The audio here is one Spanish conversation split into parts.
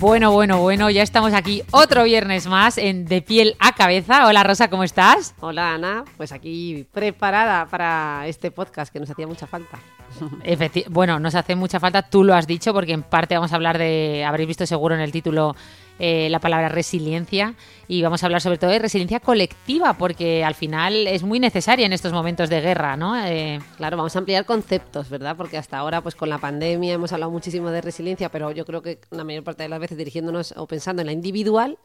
Bueno, bueno, bueno, ya estamos aquí otro viernes más en De piel a cabeza. Hola Rosa, ¿cómo estás? Hola Ana, pues aquí preparada para este podcast que nos hacía mucha falta. Efecti- bueno, nos hace mucha falta, tú lo has dicho, porque en parte vamos a hablar de, habréis visto seguro en el título eh, la palabra resiliencia y vamos a hablar sobre todo de resiliencia colectiva, porque al final es muy necesaria en estos momentos de guerra, ¿no? Eh, Claro, vamos a ampliar conceptos, ¿verdad? Porque hasta ahora, pues con la pandemia hemos hablado muchísimo de resiliencia, pero yo creo que la mayor parte de las veces dirigiéndonos o pensando en la individual,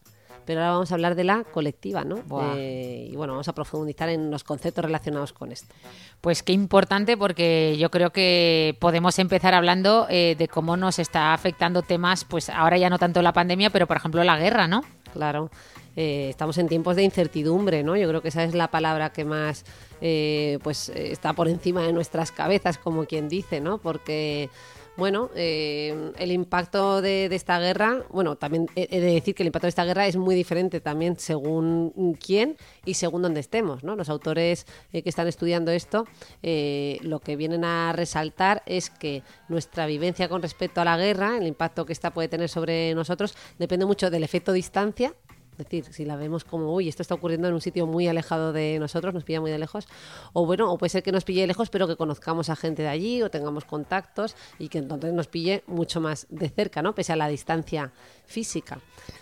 pero ahora vamos a hablar de la colectiva, ¿no? Eh, y bueno, vamos a profundizar en los conceptos relacionados con esto. Pues qué importante porque yo creo que podemos empezar hablando eh, de cómo nos está afectando temas, pues ahora ya no tanto la pandemia, pero por ejemplo la guerra, ¿no? Claro, eh, estamos en tiempos de incertidumbre, ¿no? Yo creo que esa es la palabra que más eh, pues está por encima de nuestras cabezas, como quien dice, ¿no? Porque, bueno, eh, el impacto de, esta guerra, bueno, también he he de decir que el impacto de esta guerra es muy diferente también según quién y según dónde estemos, ¿no? Los autores eh, que están estudiando esto, eh, lo que vienen a resaltar es que nuestra vivencia con respecto a la guerra, el impacto que esta puede tener sobre nosotros, depende mucho del efecto distancia. Es decir, si la vemos como, uy, esto está ocurriendo en un sitio muy alejado de nosotros, nos pilla muy de lejos, o bueno, o puede ser que nos pille lejos, pero que conozcamos a gente de allí o tengamos contactos y que entonces nos pille mucho más de cerca, ¿no? Pese a la distancia física.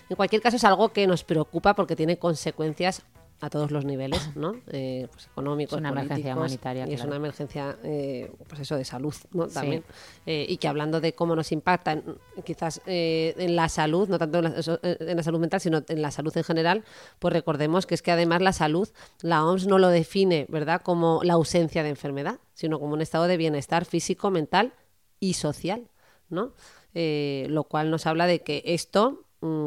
En cualquier caso, es algo que nos preocupa porque tiene consecuencias a todos los niveles, ¿no? Eh, pues económicos, Es una emergencia humanitaria, y es una emergencia, eh, pues eso, de salud, ¿no? Sí. También. Eh, y que hablando de cómo nos impactan quizás eh, en la salud, no tanto en la, en la salud mental, sino en la salud en general, pues recordemos que es que además la salud, la OMS no lo define, ¿verdad?, como la ausencia de enfermedad, sino como un estado de bienestar físico, mental y social, ¿no? Lo cual nos habla de que esto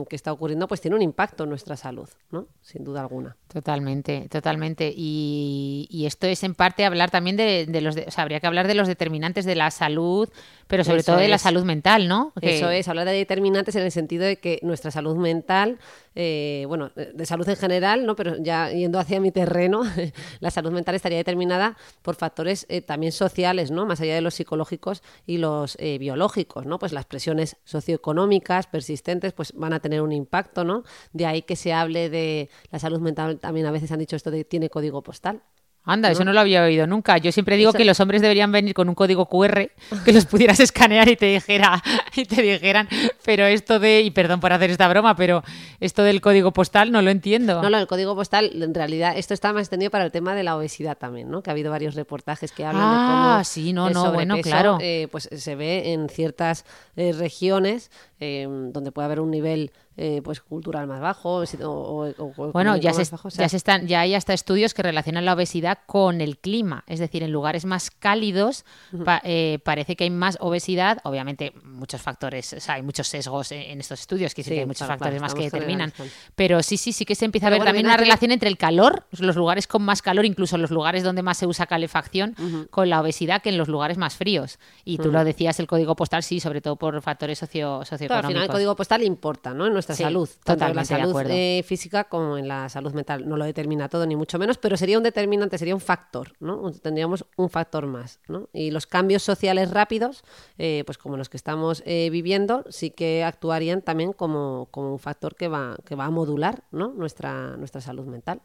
que está ocurriendo pues tiene un impacto en nuestra salud, ¿no? Sin duda alguna. Totalmente, totalmente. Y, y esto es en parte hablar también de, de los, de- o sea, habría que hablar de los determinantes de la salud, pero sobre Eso todo de la salud mental, ¿no? Que- Eso es, hablar de determinantes en el sentido de que nuestra salud mental, eh, bueno, de de salud en general, ¿no? Pero ya yendo hacia mi terreno, la salud mental estaría determinada por factores eh, también sociales, ¿no? Más allá de los psicológicos y los eh, biológicos, ¿no? Pues las presiones socioeconómicas persistentes, pues van a tener un impacto, ¿no? De ahí que se hable de la salud mental, también a veces han dicho esto de tiene código postal. Anda, eso no lo había oído nunca. Yo siempre digo Eso- que los hombres deberían venir con un código QR que los pudieras escanear y te dijera y te dijeran, pero esto de y perdón por hacer esta broma, pero esto del código postal no lo entiendo. No, no, el código postal, en realidad, esto está más extendido para el tema de la obesidad también, ¿no? Que ha habido varios reportajes que hablan de Ah, cómo sí, no, el no, bueno, claro. eh, pues se ve en ciertas eh, regiones eh, donde puede haber un nivel eh, pues cultural más bajo o, o- o Bueno, ya se, bajo, o sea, ya se están, ya hay hasta estudios que relacionan la obesidad con el clima, es decir, en lugares más cálidos pa- eh, parece que hay más obesidad, obviamente muchos factores, o sea, hay muchos sesgos en, en estos estudios, que sí, que hay muchos claro, factores claro, más que determinan, pero sí, sí, sí que se empieza a Pero ver bueno, también una relación entre el calor, los lugares con más calor, incluso los lugares donde más se usa calefacción, con la obesidad que en los lugares más fríos. Y tú lo decías, el código postal sí, sobre todo por factores socio, Claro, al socioeconómicos. final el código postal importa, ¿no? En nuestra Sí, salud, tanto en la salud eh, física como en la salud mental. No lo determina todo, ni mucho menos, pero sería un determinante, sería un factor, ¿no? Tendríamos un factor más, ¿no? Y los cambios sociales rápidos, eh, pues como los que estamos eh, viviendo, sí que actuarían también como, como un factor que va, que va a modular, ¿no? Nuestra, nuestra salud mental.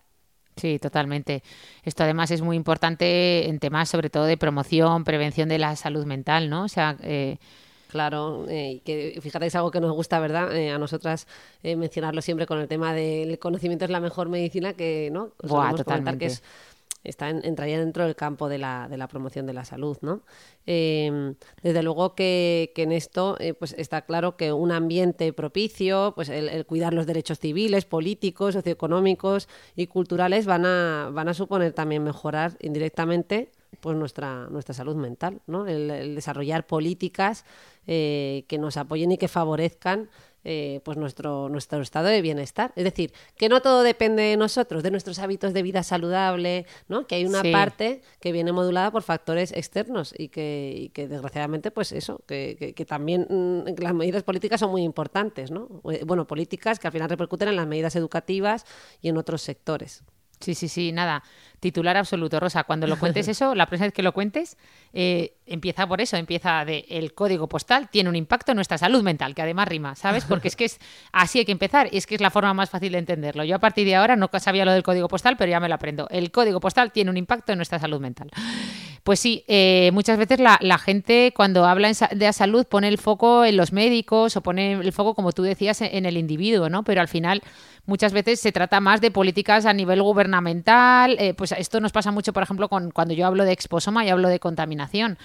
Sí, totalmente. Esto además es muy importante en temas sobre todo de promoción, prevención de la salud mental, ¿no? O sea, eh, Claro, eh, y que fíjate es algo que nos gusta, ¿verdad? Eh, a nosotras eh, mencionarlo siempre con el tema del conocimiento es la mejor medicina que, ¿no? Buah, Solemos comentar que totalmente. es está entraría dentro del campo de la, de la promoción de la salud, ¿no? Em, desde luego que, en esto eh, pues está claro que un ambiente propicio, pues el, cuidar los derechos civiles, políticos, socioeconómicos y culturales van a, van a suponer también mejorar indirectamente pues nuestra, nuestra salud mental, ¿no? el, desarrollar políticas eh, que nos apoyen y que favorezcan eh, pues nuestro, nuestro estado de bienestar. Es decir, que no todo depende de nosotros, de nuestros hábitos de vida saludable, ¿no? que hay una parte que viene modulada por factores externos y que, que desgraciadamente, pues eso, que, que, también mm, las medidas políticas son muy importantes. ¿no? Eh, bueno, políticas que al final repercuten en las medidas educativas y en otros sectores. Sí, sí, sí, nada. Titular absoluto, Rosa. Cuando lo cuentes eso, la próxima vez que lo cuentes, eh, empieza por eso, empieza de el código postal tiene un impacto en nuestra salud mental, que además rima, ¿sabes? Porque es que es así hay que empezar y es que es la forma más fácil de entenderlo. Yo a partir de ahora no sabía lo del código postal, pero ya me lo aprendo. El código postal tiene un impacto en nuestra salud mental. Pues sí, eh, muchas veces la, gente cuando habla de la salud pone el foco en los médicos o pone el foco, como tú decías, en el individuo, ¿no? Pero al final muchas veces se trata más de políticas a nivel gubernamental. Eh, pues esto nos pasa mucho, por ejemplo, con, cuando yo hablo de exposoma y hablo de contaminación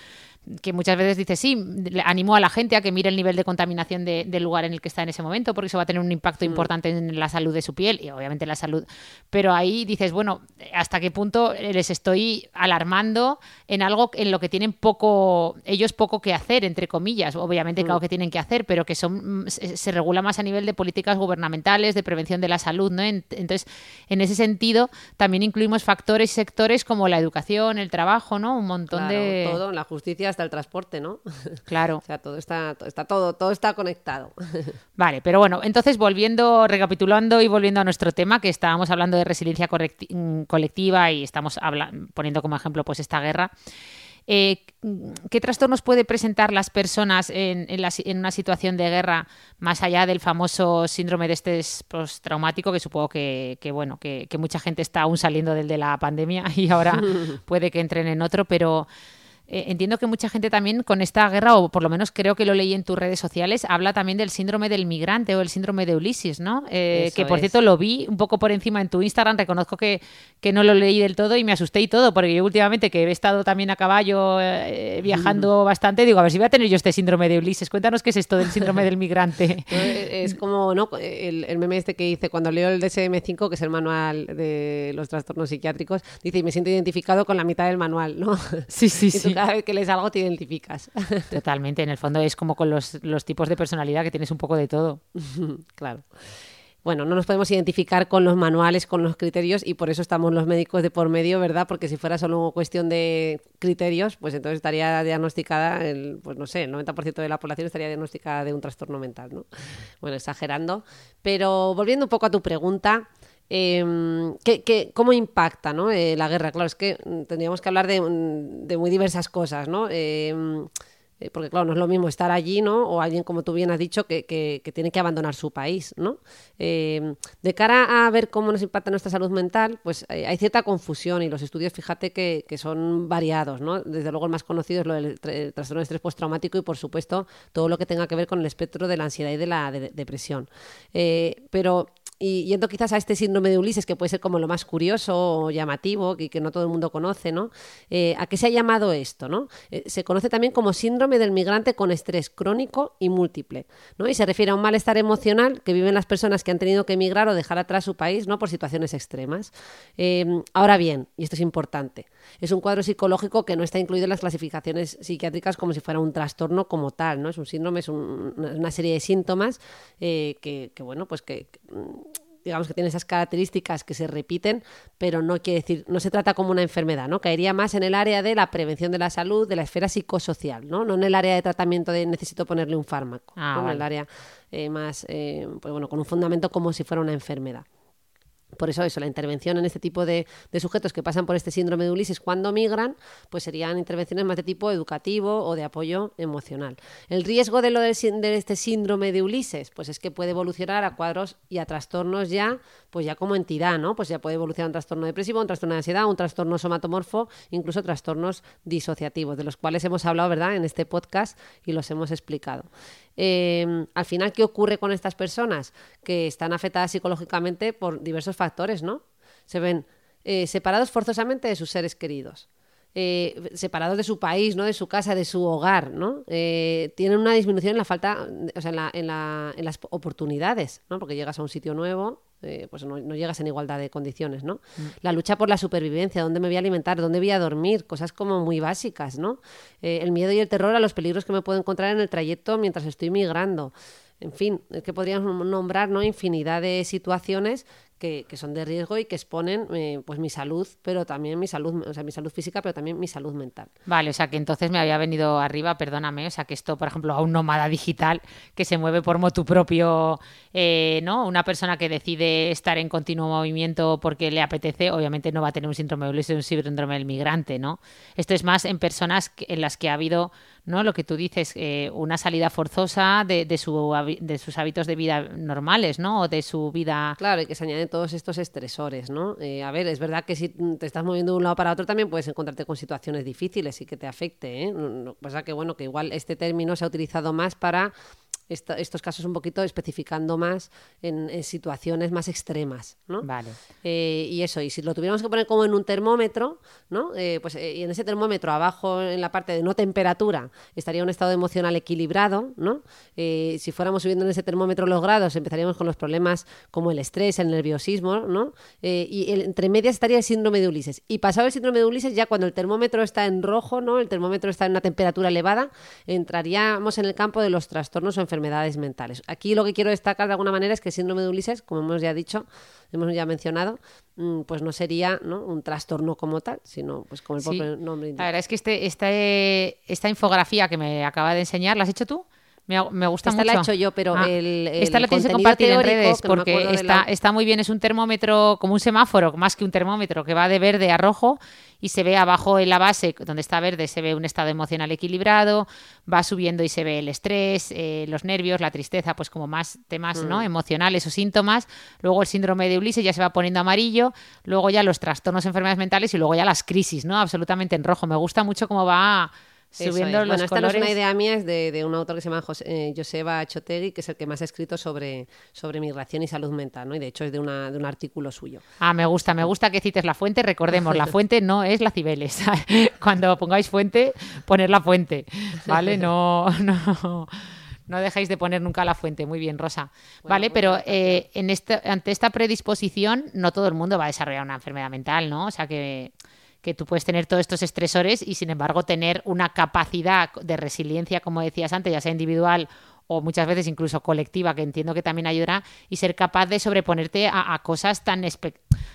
que muchas veces dice, sí, animo a la gente a que mire el nivel de contaminación del lugar en el que está en ese momento, porque eso va a tener un impacto mm. importante en la salud de su piel y obviamente la salud. Pero ahí dices, bueno, ¿hasta qué punto les estoy alarmando en algo en lo que tienen poco, ellos poco que hacer, entre comillas? Obviamente, claro mm. que tienen que hacer, pero que son se, regula más a nivel de políticas gubernamentales, de prevención de la salud, ¿no? Entonces, en ese sentido, también incluimos factores y sectores como la educación, el trabajo, ¿no? Un montón de... Todo, la justicia hasta el transporte, ¿no? Claro. o sea, todo está, está todo, todo está conectado. Vale, pero bueno, entonces volviendo, recapitulando y volviendo a nuestro tema, que estábamos hablando de resiliencia mm, colectiva y estamos poniendo como ejemplo pues esta guerra. Eh, ¿Qué trastornos puede presentar las personas en, una situación de guerra más allá del famoso síndrome de estrés postraumático que supongo que, bueno que, que, mucha gente está aún saliendo del de la pandemia y ahora puede que entren en otro, pero eh, entiendo que mucha gente también con esta guerra, o por lo menos creo que lo leí en tus redes sociales, habla también del síndrome del migrante o el síndrome de Ulises, ¿no? Eh, que por cierto lo vi un poco por encima en tu Instagram, reconozco que, que, no lo leí del todo y me asusté y todo, porque yo últimamente que he estado también a caballo eh, viajando bastante, digo, a ver si voy a tener yo este síndrome de Ulises. Cuéntanos qué es esto del síndrome del migrante. es como, ¿no? El, el, meme este que hice cuando leo el DSM-5, que es el manual de los trastornos psiquiátricos, dice, y me siento identificado con la mitad del manual, ¿no? Sí, sí, sí cada vez que lees algo te identificas. Totalmente, en el fondo es como con los, tipos de personalidad que tienes un poco de todo. claro bueno, no nos podemos identificar con los manuales, con los criterios y por eso estamos los médicos de por medio, ¿verdad? Porque si fuera solo cuestión de criterios, pues entonces estaría diagnosticada, el, pues no sé, el 90% de la población estaría diagnosticada de un trastorno mental, ¿no? Bueno, exagerando. Pero volviendo un poco a tu pregunta, ¿qué, cómo impacta ¿no? Eh, la guerra? Claro, es que mm, tendríamos que hablar de, mm, de muy diversas cosas, ¿no? Em, eh, porque claro, no es lo mismo estar allí, ¿no? O alguien, como tú bien has dicho, que, tiene que abandonar su país, ¿no? Em, de cara a ver cómo nos impacta nuestra salud mental, pues eh, hay cierta confusión y los estudios, fíjate, que, que, son variados, ¿no? Desde luego el más conocido es lo del trastorno de estrés postraumático y, por supuesto, todo lo que tenga que ver con el espectro de la ansiedad y de la depresión. pero y yendo quizás a este síndrome de Ulises, que puede ser como lo más curioso o llamativo, y que no todo el mundo conoce, ¿no? Eh, ¿A qué se ha llamado esto, no? Eh, se conoce también como síndrome del migrante con estrés crónico y múltiple, ¿no? Y se refiere a un malestar emocional que viven las personas que han tenido que emigrar o dejar atrás su país, ¿no? Por situaciones extremas. Em, ahora bien, y esto es importante, es un cuadro psicológico que no está incluido en las clasificaciones psiquiátricas como si fuera un trastorno como tal, ¿no? Es un síndrome, es una serie de síntomas eh, que, que, bueno, pues que digamos que tiene esas características que se repiten, pero no quiere decir, no se trata como una enfermedad, ¿no? Caería más en el área de la prevención de la salud, de la esfera psicosocial, ¿no? No en el área de tratamiento de necesito ponerle un fármaco, ah, en el área eh, más, eh, pues bueno, con un fundamento como si fuera una enfermedad. Por eso eso, la intervención en este tipo de, sujetos que pasan por este síndrome de Ulises cuando migran, pues serían intervenciones más de tipo educativo o de apoyo emocional. El riesgo de, lo de, este síndrome de Ulises, pues es que puede evolucionar a cuadros y a trastornos ya, pues ya como entidad, ¿no? Pues ya puede evolucionar un trastorno depresivo, un trastorno de ansiedad, un trastorno somatomorfo, incluso trastornos disociativos, de los cuales hemos hablado, ¿verdad?, en este podcast y los hemos explicado. Em, al final, ¿qué ocurre con estas personas? Que están afectadas psicológicamente por diversos factores, ¿no? Se ven eh, separados forzosamente de sus seres queridos. Eh, separados de su país, ¿no? de su casa, de su hogar, ¿no? Eh, tienen una disminución en la falta, o sea, en, la, en, la, en las oportunidades, ¿no? porque llegas a un sitio nuevo, eh, pues no, no, llegas en igualdad de condiciones, ¿no? Mm. La lucha por la supervivencia, dónde me voy a alimentar, dónde voy a dormir, cosas como muy básicas, ¿no? El miedo y el terror a los peligros que me puedo encontrar en el trayecto mientras estoy migrando. En fin, es que podríamos nombrar ¿no? infinidad de situaciones que, que, son de riesgo y que exponen eh, pues mi salud, pero también mi salud, o sea, mi salud física, pero también mi salud mental. Vale, o sea que entonces me había venido arriba, perdóname, o sea que esto, por ejemplo, a un nómada digital que se mueve por motu propio, eh, ¿no? Una persona que decide estar en continuo movimiento porque le apetece, obviamente no va a tener un síndrome de un síndrome del migrante, ¿no? Esto es más en personas en las que ha habido ¿no? Lo que tú dices, eh, una salida forzosa de, de, su, de sus hábitos de vida normales, ¿no? O de su vida... Claro, y que se añaden todos estos estresores, ¿no? Eh, a ver, es verdad que si te estás moviendo de un lado para otro también puedes encontrarte con situaciones difíciles y que te afecte, ¿eh? Pasa que, bueno, que igual este término se ha utilizado más para esta, estos casos un poquito especificando más en, en situaciones más extremas, ¿no? Vale. Eh, y eso, y si lo tuviéramos que poner como en un termómetro, ¿no? Eh, pues eh, y en ese termómetro abajo en la parte de no temperatura estaría un estado emocional equilibrado, ¿no? Eh, si fuéramos subiendo en ese termómetro los grados, empezaríamos con los problemas como el estrés, el nerviosismo, ¿no? Eh, y el, entre medias estaría el síndrome de Ulises. Y pasado el síndrome de Ulises, ya cuando el termómetro está en rojo, ¿no? El termómetro está en una temperatura elevada, entraríamos en el campo de los trastornos o enfermedades enfermedades mentales. Aquí lo que quiero destacar de alguna manera es que el síndrome de Ulises, como hemos ya dicho, hemos ya mencionado, mm, pues no sería ¿no? un trastorno como tal, sino pues como el Sí. propio nombre. La verdad es que este, este, esta infografía que me acaba de enseñar, ¿la has hecho tú? Me, me gusta Esta mucho. la he hecho yo, pero Ah, el, el esta la tienes que compartir en redes no porque está, la- está muy bien. Es un termómetro como un semáforo, más que un termómetro, que va de verde a rojo y se ve abajo en la base, donde está verde, se ve un estado emocional equilibrado, va subiendo y se ve el estrés, eh, los nervios, la tristeza, pues como más temas Mm. ¿no? emocionales o síntomas. Luego el síndrome de Ulises ya se va poniendo amarillo, luego ya los trastornos, enfermedades mentales y luego ya las crisis, ¿no? Absolutamente en rojo. Me gusta mucho cómo va subiendo es. los Bueno, esta no colores. es una idea mía, es de, de un autor que se llama José, eh, Joseba Chotegui, que es el que más ha escrito sobre, sobre migración y salud mental, ¿no? Y de hecho es de, una, de un artículo suyo. Ah, me gusta, me gusta que cites la fuente. Recordemos, la fuente no es la Cibeles. Cuando pongáis fuente, poner la fuente, ¿vale? No, no, no dejéis de poner nunca la fuente. Muy bien, Rosa. vale, pero eh, en este, ante esta predisposición, no todo el mundo va a desarrollar una enfermedad mental, ¿no? O sea que que tú puedes tener todos estos estresores y sin embargo tener una capacidad de resiliencia, como decías antes, ya sea individual o muchas veces incluso colectiva, que entiendo que también ayudará, y ser capaz de sobreponerte a, a cosas tan espe-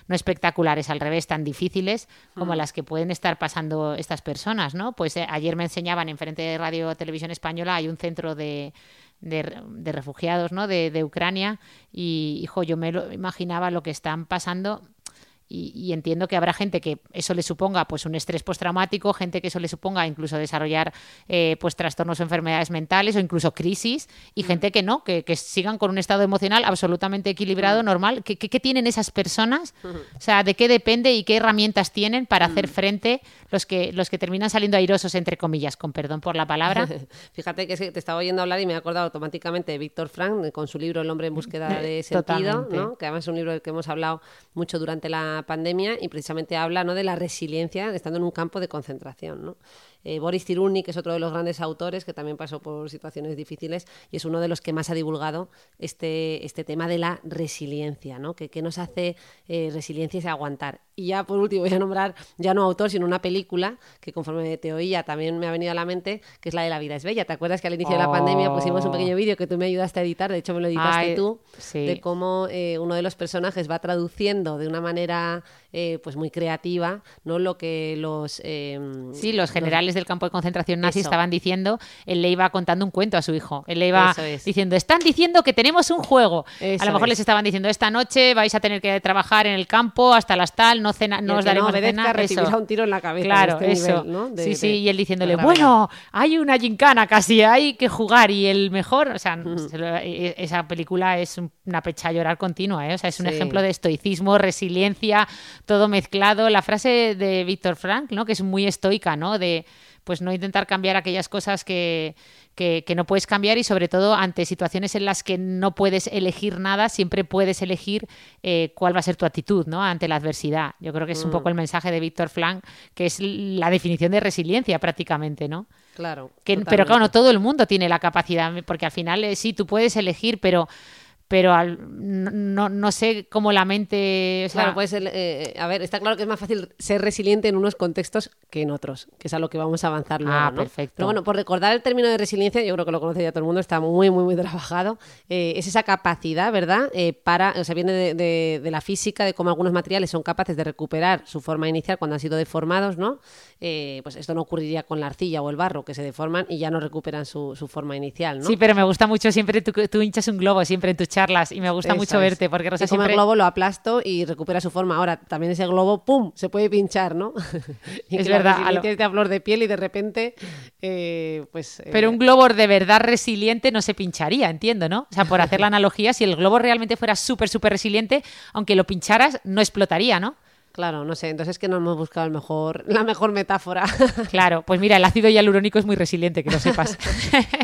no espectaculares, al revés, tan difíciles como las que pueden estar pasando estas personas, ¿no? Pues eh, ayer me enseñaban en frente de Radio Televisión Española hay un centro de, de, de refugiados, ¿no? De, de Ucrania y, hijo, yo me lo imaginaba lo que están pasando y, y entiendo que habrá gente que eso le suponga pues un estrés postraumático, gente que eso le suponga incluso desarrollar eh, pues trastornos o enfermedades mentales o incluso crisis y gente que no, que, que sigan con un estado emocional absolutamente equilibrado, normal. ¿Qué, qué, tienen esas personas? O sea, ¿de qué depende y qué herramientas tienen para hacer frente los que, los que terminan saliendo airosos, entre comillas, con perdón por la palabra? Fíjate que es que te estaba oyendo hablar y me he acordado automáticamente de Víctor Frank eh, con su libro El hombre en búsqueda de sentido, Totalmente. ¿no? que además es un libro del que hemos hablado mucho durante la pandemia y precisamente habla ¿no? de la resiliencia estando en un campo de concentración. ¿no? Eh, Boris Cyrulnik, que es otro de los grandes autores que también pasó por situaciones difíciles y es uno de los que más ha divulgado este, este tema de la resiliencia, ¿no? que, que nos hace eh, resiliencia es aguantar. Y ya por último voy a nombrar ya no autor, sino una película que conforme te oía también me ha venido a la mente, que es la de La vida es bella. ¿Te acuerdas que al inicio de la Oh. pandemia pusimos un pequeño vídeo que tú me ayudaste a editar? De hecho, me lo editaste Ay, tú, sí. de cómo eh, uno de los personajes va traduciendo de una manera eh, pues muy creativa no lo que los... eh, Sí, los generales del campo de concentración nazi Eso. estaban diciendo, él le iba contando un cuento a su hijo. Él le iba es. diciendo, están diciendo que tenemos un juego. Eso a lo mejor es. les estaban diciendo, esta noche vais a tener que trabajar en el campo hasta las tal, no, cena, no os daremos no obedezca cena. recibirá Eso. un tiro en la cabeza. Claro, este eso. nivel, ¿no? De- sí, sí, de- y él diciéndole, bueno, hay una gincana casi, hay que jugar y el mejor, o sea, se lo- e- esa película es un- una pecha a llorar continua, ¿eh? o sea, es un Sí. ejemplo de estoicismo, resiliencia, todo mezclado. La frase de Víctor Frank, ¿no? Que es muy estoica, ¿no? De pues no intentar cambiar aquellas cosas que, que, no puedes cambiar y sobre todo ante situaciones en las que no puedes elegir nada, siempre puedes elegir eh, cuál va a ser tu actitud ¿no? ante la adversidad. Yo creo que es un poco el mm. mensaje de Víctor Frank, que es la definición de resiliencia prácticamente, ¿no? Claro. pero claro, no todo el mundo tiene la capacidad, porque al final eh, sí, tú puedes elegir, pero pero al, no, no, sé cómo la mente... claro, puede ser... Eh, a ver, está claro que es más fácil ser resiliente en unos contextos que en otros, que es a lo que vamos a avanzar luego, Ah, perfecto. Pero bueno, por recordar el término de resiliencia, yo creo que lo conoce ya todo el mundo, está muy, muy, muy trabajado. Eh, es esa capacidad, ¿verdad? Eh, para, o sea, viene de, de, la física, de cómo algunos materiales son capaces de recuperar su forma inicial cuando han sido deformados, ¿no? pues esto no ocurriría con la arcilla o el barro, que se deforman y ya no recuperan su, su forma inicial, ¿no? Sí, pero me gusta mucho siempre, tú, tú hinchas un globo siempre en tu chat y me gusta mucho verte porque Rosa siempre... el globo lo aplasto y recupera su forma. Ahora, también ese globo, ¡pum!, se puede pinchar, ¿no? y es verdad. La lo... a flor de piel y de repente, eh, pues... Eh, Pero un globo de verdad resiliente no se pincharía, entiendo, ¿no? O sea, por hacer la analogía, si el globo realmente fuera súper, súper resiliente, aunque lo pincharas, no explotaría, ¿no? Claro, no sé, entonces es que no hemos buscado el mejor, la mejor metáfora. Claro, pues mira, el ácido hialurónico es muy resiliente, que lo sepas.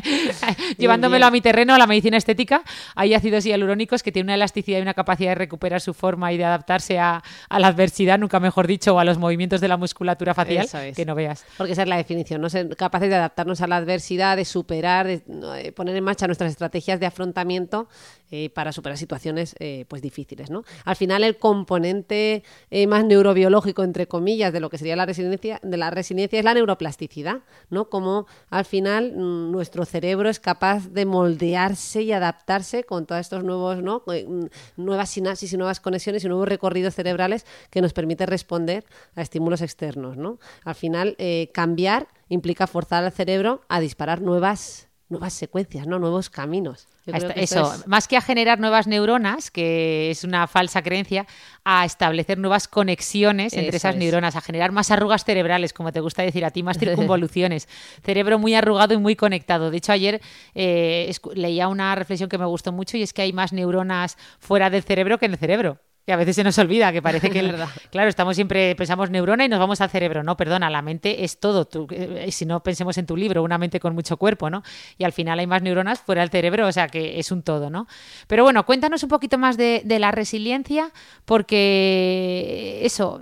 Llevándomelo a mi terreno, a la medicina estética, hay ácidos hialurónicos que tienen una elasticidad y una capacidad de recuperar su forma y de adaptarse a, la adversidad, nunca mejor dicho, o a los movimientos de la musculatura facial, que no veas. Porque esa es la definición, ¿no? Ser capaces de adaptarnos a la adversidad, de superar, de poner en marcha nuestras estrategias de afrontamiento eh, para superar situaciones eh, pues difíciles, ¿no? Al final el componente eh, más neurobiológico, entre comillas, de lo que sería la resiliencia, de la resiliencia es la neuroplasticidad, ¿no? Como al final mm, nuestro cerebro es capaz de moldearse y adaptarse con todos estos nuevos, ¿no? Eh, mm, nuevas sinapsis y nuevas conexiones y nuevos recorridos cerebrales que nos permite responder a estímulos externos, ¿no? Al final, cambiar implica forzar al cerebro a disparar nuevas nuevas secuencias, ¿no? nuevos caminos. eso, más que a generar nuevas neuronas, que es una falsa creencia, a establecer nuevas conexiones entre esas neuronas, a generar más arrugas cerebrales, como te gusta decir a ti, más circunvoluciones. Cerebro muy arrugado y muy conectado. De hecho, ayer eh, leía una reflexión que me gustó mucho y es que hay más neuronas fuera del cerebro que en el cerebro. Y a veces se nos olvida que parece que, claro, estamos siempre, pensamos neurona y nos vamos al cerebro. No, perdona, la mente es todo. Tú, eh, si no pensemos en tu libro, una mente con mucho cuerpo, ¿no? Y al final hay más neuronas fuera del cerebro, o sea que es un todo, ¿no? Pero bueno, cuéntanos un poquito más de, de la resiliencia, porque eso,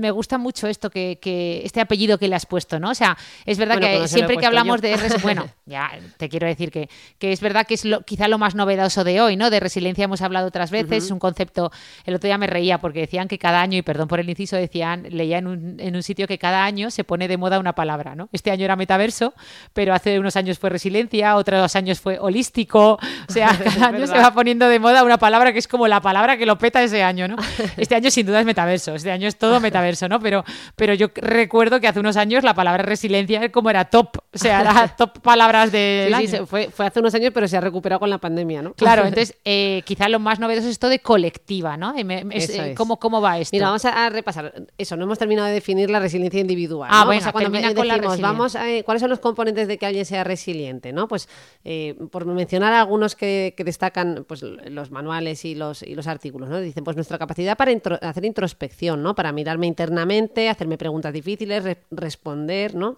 me gusta mucho esto que, este apellido que le has puesto, ¿no? O sea, es verdad que siempre que hablamos de bueno, ya te quiero decir que, que es verdad que es lo, quizá lo más novedoso de hoy, ¿no? De resiliencia hemos hablado otras veces, es un concepto, el otro día me reía porque decían que cada año, y perdón por el inciso, decían, leía en un, en un sitio que cada año se pone de moda una palabra, ¿no? Este año era metaverso, pero hace unos años fue resiliencia, otros años fue holístico, o sea, cada año se va poniendo de moda una palabra que es como la palabra que lo peta ese año, ¿no? Este año sin duda es metaverso, este año es todo metaverso, ¿no? Pero, pero yo recuerdo que hace unos años la palabra resiliencia como era top, o sea, era top palabras de... Sí, fue, fue, hace unos años, pero se ha recuperado con la pandemia, ¿no? Claro, entonces eh, quizá lo más novedoso es esto de colectiva, ¿no? Eh, ¿cómo, ¿cómo, va esto? Mira, vamos a, repasar. Eso, no hemos terminado de definir la resiliencia individual. Ah, bueno, cuando decimos, vamos a, ¿cuáles son los componentes de que alguien sea resiliente? ¿no? Pues eh, por mencionar algunos que, destacan pues, los manuales y los, y los artículos, ¿no? Dicen, pues nuestra capacidad para hacer introspección, ¿no? Para mirarme internamente, hacerme preguntas difíciles, responder, ¿no?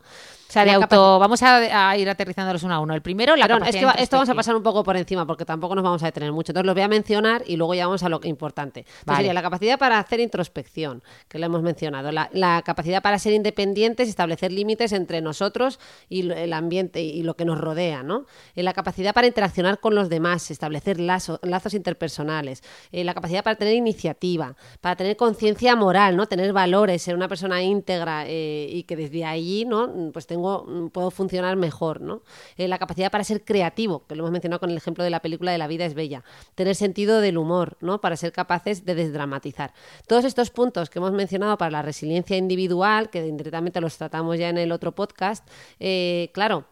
O sea, de auto. Vamos a, ir aterrizándolos uno a uno. El primero, la Perdón, es que esto vamos a pasar un poco por encima porque tampoco nos vamos a detener mucho. Entonces, lo voy a mencionar y luego ya vamos a lo importante. Sería la capacidad para hacer introspección, que lo hemos mencionado. La, capacidad para ser independientes, establecer límites entre nosotros y el ambiente y lo que nos rodea, ¿no? Eh, la capacidad para interaccionar con los demás, establecer lazos interpersonales. Eh, la capacidad para tener iniciativa, para tener conciencia moral, ¿no? Tener valores, ser una persona íntegra eh, y que desde allí, ¿no? Pues Mm, puedo funcionar mejor, ¿no? Eh, la capacidad para ser creativo, que lo hemos mencionado con el ejemplo de la película de La vida es bella. Tener sentido del humor, ¿no? Para ser capaces de desdramatizar. Todos estos puntos que hemos mencionado para la resiliencia individual, que indirectamente los tratamos ya en el otro podcast, eh, claro,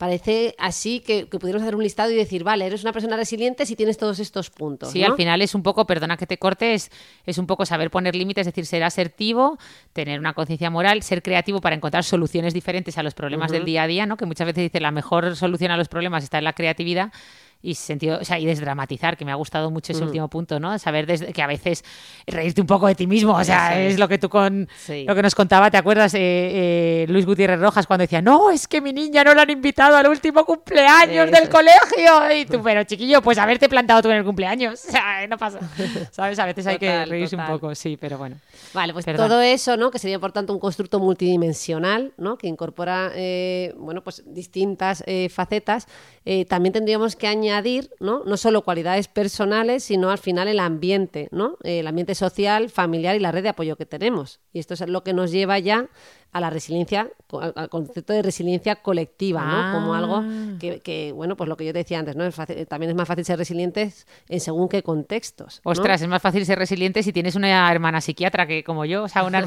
parece así que, pudiéramos hacer un listado y decir, vale, eres una persona resiliente si tienes todos estos puntos. Sí, al final es un poco, perdona que te corte, es, un poco saber poner límites, es decir, ser asertivo, tener una conciencia moral, ser creativo para encontrar soluciones diferentes a los problemas del día a día, ¿no? Que muchas veces dice la mejor solución a los problemas está en la creatividad y sentido, o sea, y desdramatizar, que me ha gustado mucho ese último punto, ¿no? Saber desde, que a veces reírte un poco de ti mismo, o sea, es. lo que tú con lo que nos contaba, ¿te acuerdas eh, eh, Luis Gutiérrez Rojas cuando decía, "No, es que mi niña no la han invitado al último cumpleaños del colegio." Y tú, "Pero chiquillo, pues haberte plantado tú en el cumpleaños." O sea, no pasa. ¿Sabes? A veces hay que reírse un poco, sí, pero bueno. Vale, pues todo eso, ¿no? Que sería por tanto un constructo multidimensional, ¿no? Que incorpora eh, bueno, pues distintas facetas, también tendríamos que añadir añadir, ¿no? No solo cualidades personales, sino al final el ambiente, ¿no? El ambiente social, familiar y la red de apoyo que tenemos. Y esto es lo que nos lleva ya a la resiliencia, al concepto de resiliencia colectiva, ¿no? Como algo ah. que, bueno, pues lo que yo te decía antes, ¿no? también es más fácil ser resilientes en según qué contextos. Ostras, es más fácil ser resiliente si tienes una hermana psiquiatra que como yo, o sea, una,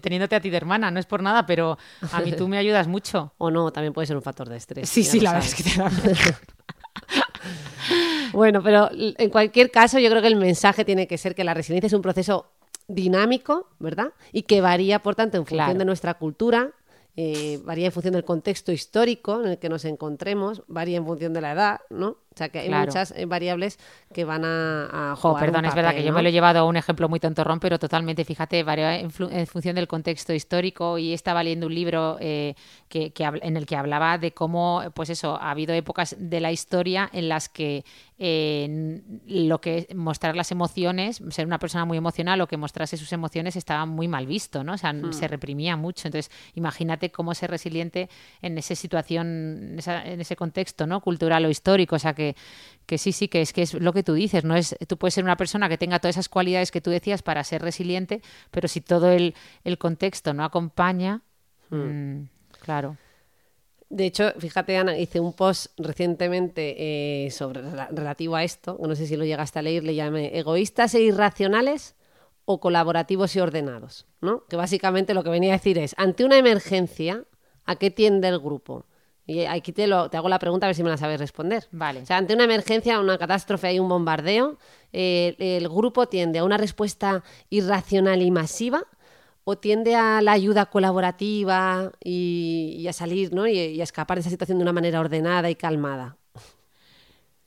teniéndote a ti de hermana, no es por nada, pero a mí tú me ayudas mucho. O no, también puede ser un factor de estrés. Sí, sí, la verdad es que te bueno, pero en cualquier caso, yo creo que el mensaje tiene que ser que la resiliencia es un proceso dinámico, ¿verdad? Y que varía, por tanto, en función de nuestra cultura, eh, varía en función del contexto histórico en el que nos encontremos, varía en función de la edad, ¿no? O sea que hay muchas eh, variables que van a, jugar perdón, es verdad que yo me lo he llevado a un ejemplo muy tontorrón, pero totalmente, fíjate, varía en, función del contexto histórico y estaba leyendo un libro eh, que, en el que hablaba de cómo, pues eso, ha habido épocas de la historia en las que lo que mostrar las emociones, ser una persona muy emocional o que mostrase sus emociones estaba muy mal visto, ¿no? O sea, hmm. se reprimía mucho. Entonces, imagínate cómo ser resiliente en esa situación, en, ese contexto, ¿no? Cultural o histórico. O sea, que, que sí, sí, que es que es lo que tú dices, ¿no? Es, tú puedes ser una persona que tenga todas esas cualidades que tú decías para ser resiliente, pero si todo el, contexto no acompaña, hmm. mm, claro. De hecho, fíjate, Ana, hice un post recientemente eh, sobre relativo a esto, no sé si lo llegaste a leer, le llamé egoístas e irracionales o colaborativos y ordenados, ¿no? Que básicamente lo que venía a decir es, ante una emergencia, ¿a qué tiende el grupo? Y aquí te, lo, te hago la pregunta a ver si me la sabes responder. Vale. O sea, ante una emergencia, una catástrofe, hay un bombardeo, eh, el grupo tiende a una respuesta irracional y masiva o tiende a la ayuda colaborativa y, a salir ¿no? y, a escapar de esa situación de una manera ordenada y calmada.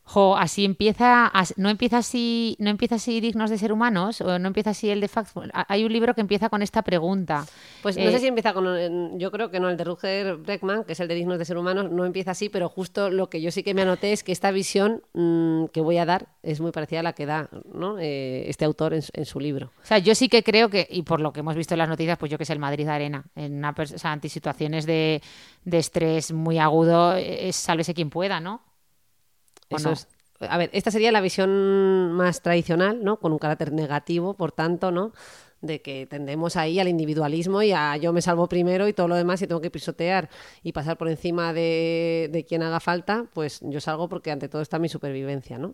Jo, así empieza, no empieza así, no empieza así dignos de ser humanos, o no empieza así el de facto. Hay un libro que empieza con esta pregunta. Pues no sé eh, si empieza con, yo creo que no, el de Ruger Breckman, que es el de dignos de ser humanos, no empieza así, pero justo lo que yo sí que me anoté es que esta visión mm, que voy a dar es muy parecida a la que da ¿no? Eh, este autor en, su libro. O sea, yo sí que creo que, y por lo que hemos visto en las noticias, pues yo que sé, el Madrid Arena, en una o sea, ante situaciones de, de estrés muy agudo, es sálvese quien pueda, ¿no? Eso es, a ver, esta sería la visión más tradicional, ¿no? Con un carácter negativo, por tanto, ¿no? de que tendemos ahí al individualismo y a yo me salvo primero y todo lo demás y tengo que pisotear y pasar por encima de, de quien haga falta, pues yo salgo porque ante todo está mi supervivencia, ¿no?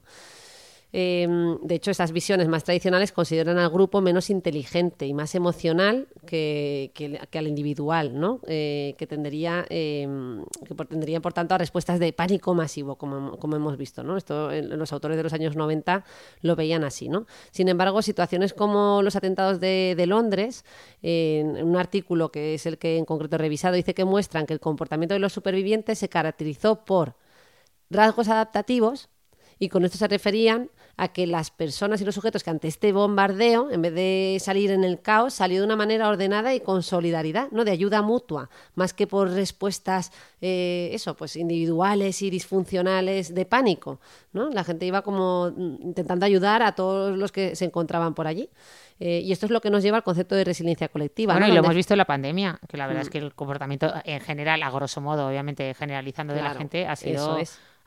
Em, de hecho, estas visiones más tradicionales consideran al grupo menos inteligente y más emocional que, al individual, ¿no? Eh, que, tendería, em, que tendría, por tanto, a respuestas de pánico masivo, como, hemos visto. ¿no? Esto los autores de los años 90 lo veían así. ¿no? Sin embargo, situaciones como los atentados de, Londres, en un artículo que es el que en concreto he revisado, dice que muestran que el comportamiento de los supervivientes se caracterizó por rasgos adaptativos, y con esto se referían a que las personas y los sujetos que ante este bombardeo, en vez de salir en el caos, salió de una manera ordenada y con solidaridad, ¿no? De ayuda mutua, más que por respuestas, eh, eso, pues individuales y disfuncionales de pánico, ¿no? La gente iba como mm, intentando ayudar a todos los que se encontraban por allí. Eh, y esto es lo que nos lleva al concepto de resiliencia colectiva. Bueno, y lo hemos visto en la pandemia, que la verdad es mm. que el comportamiento en general, a grosso modo, obviamente generalizando de la gente, ha sido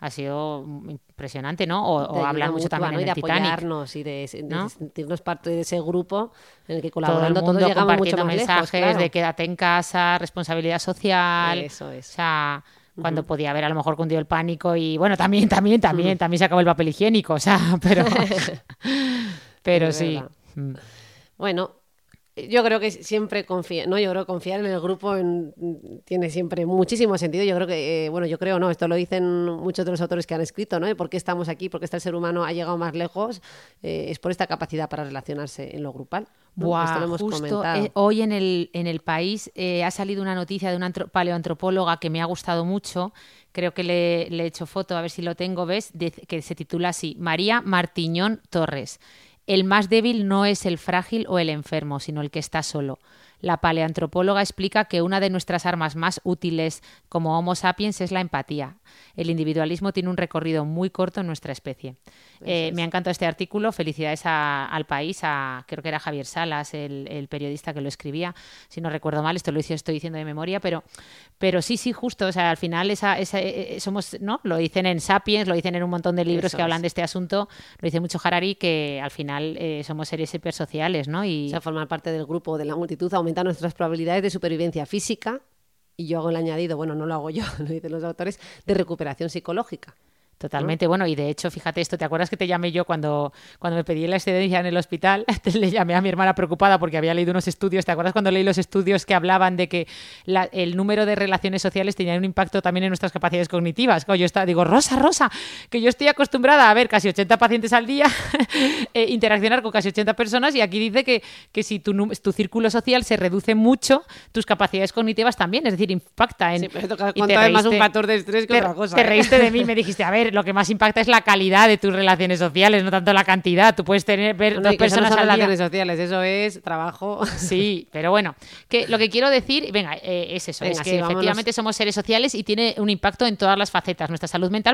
ha sido impresionante, ¿no? O, hablar mucho también de apoyarnos y de, sentirnos parte de ese grupo en el que colaborando Todo el mundo todos compartiendo mensajes de quédate en casa, responsabilidad social. Eso es. O sea, cuando podía haber a lo mejor cundido el pánico y bueno, también, también, también, también se acabó el papel higiénico, o sea, pero, pero sí. Bueno, yo creo que siempre confía, no, yo creo que confiar en el grupo tiene siempre muchísimo sentido. Yo creo que, eh, bueno, yo creo no, esto lo dicen muchos de los autores que han escrito, ¿no? ¿Por qué estamos aquí? ¿Por qué este ser humano ha llegado más lejos? Eh, es por esta capacidad para relacionarse en lo grupal. justo eh, hoy en el, en el país ha salido una noticia de una paleoantropóloga que me ha gustado mucho. Creo que le, le he hecho foto, a ver si lo tengo, ¿ves? que se titula así, María Martiñón Torres. El más débil no es el frágil o el enfermo, sino el que está solo. La paleantropóloga explica que una de nuestras armas más útiles como Homo sapiens es la empatía. El individualismo tiene un recorrido muy corto en nuestra especie. Eh, me ha encantado este artículo. Felicidades al país, a creo que era Javier Salas, el, periodista que lo escribía. Si no recuerdo mal, esto lo estoy diciendo de memoria, pero, pero sí, sí, justo. O sea, al final esa, esa, eh, eh, somos, ¿no? Lo dicen en Sapiens, lo dicen en un montón de libros que hablan de este asunto. Lo dice mucho Harari, que al final somos seres hipersociales, ¿no? Y... O sea, formar parte del grupo, de la multitud, aumenta nuestras probabilidades de supervivencia física, y yo hago el añadido, bueno, no lo hago yo, lo dicen los autores, de recuperación psicológica. Totalmente, bueno, y de hecho, fíjate esto, ¿te acuerdas que te llamé yo cuando, cuando me pedí la excedencia en el hospital? le llamé a mi hermana preocupada porque había leído unos estudios, ¿te acuerdas cuando leí los estudios que hablaban de que el número de relaciones sociales tenía un impacto también en nuestras capacidades cognitivas? yo estaba, digo, Rosa, Rosa, que yo estoy acostumbrada a ver casi 80 pacientes al día, eh, interaccionar con casi 80 personas y aquí dice que, que si tu, tu, círculo social se reduce mucho, tus capacidades cognitivas también, es decir, impacta en... Sí, pero además un factor de estrés que otra cosa. Te ¿eh? reíste de mí me dijiste, a ver, lo que más impacta es la calidad de tus relaciones sociales, no tanto la cantidad. Tú puedes tener ver dos personas no relaciones sociales, eso es trabajo. Sí, pero bueno, que lo que quiero decir, venga, eh, es eso, es que efectivamente somos seres sociales y tiene un impacto en todas las facetas, nuestra salud mental.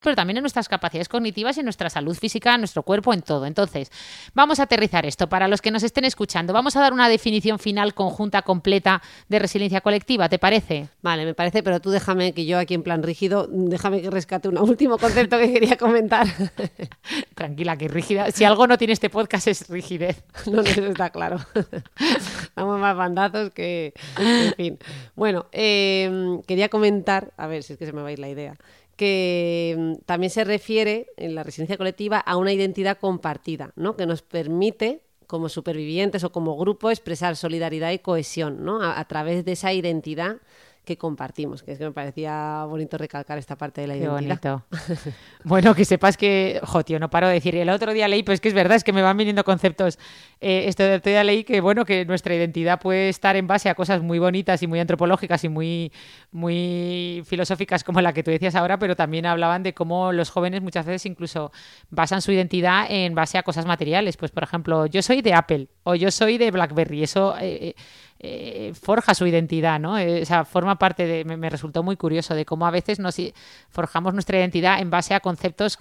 Pero también en nuestras capacidades cognitivas y en nuestra salud física, en nuestro cuerpo, en todo. Entonces, vamos a aterrizar esto. Para los que nos estén escuchando, vamos a dar una definición final conjunta, completa de resiliencia colectiva, ¿te parece? Vale, me parece, pero tú déjame que yo aquí en plan rígido, déjame que rescate un último concepto que quería comentar. Tranquila, que rígida. Si algo no tiene este podcast es rigidez. No, eso está claro. Damos más bandazos que... En fin. Bueno, eh, quería comentar, a ver si es que se me va a ir la idea que mm, también se refiere en la residencia colectiva a una identidad compartida, ¿no? que nos permite como supervivientes o como grupo expresar solidaridad y cohesión ¿no? a, a través de esa identidad que compartimos, que es que me parecía bonito recalcar esta parte de la identidad. bonito. bueno, que sepas que, jo, tío, no paro de decir, el otro día leí, pues es que es verdad, es que me van viniendo conceptos. Eh, esto del otro día leí que, bueno, que nuestra identidad puede estar en base a cosas muy bonitas y muy antropológicas y muy, muy filosóficas como la que tú decías ahora, pero también hablaban de cómo los jóvenes muchas veces incluso basan su identidad en base a cosas materiales. Pues, por ejemplo, yo soy de Apple o yo soy de BlackBerry. Eso... Eh, eh, eh, forja su identidad, ¿no? Eh, o sea, forma parte de. Me, resultó muy curioso de cómo a veces nos forjamos nuestra identidad en base a conceptos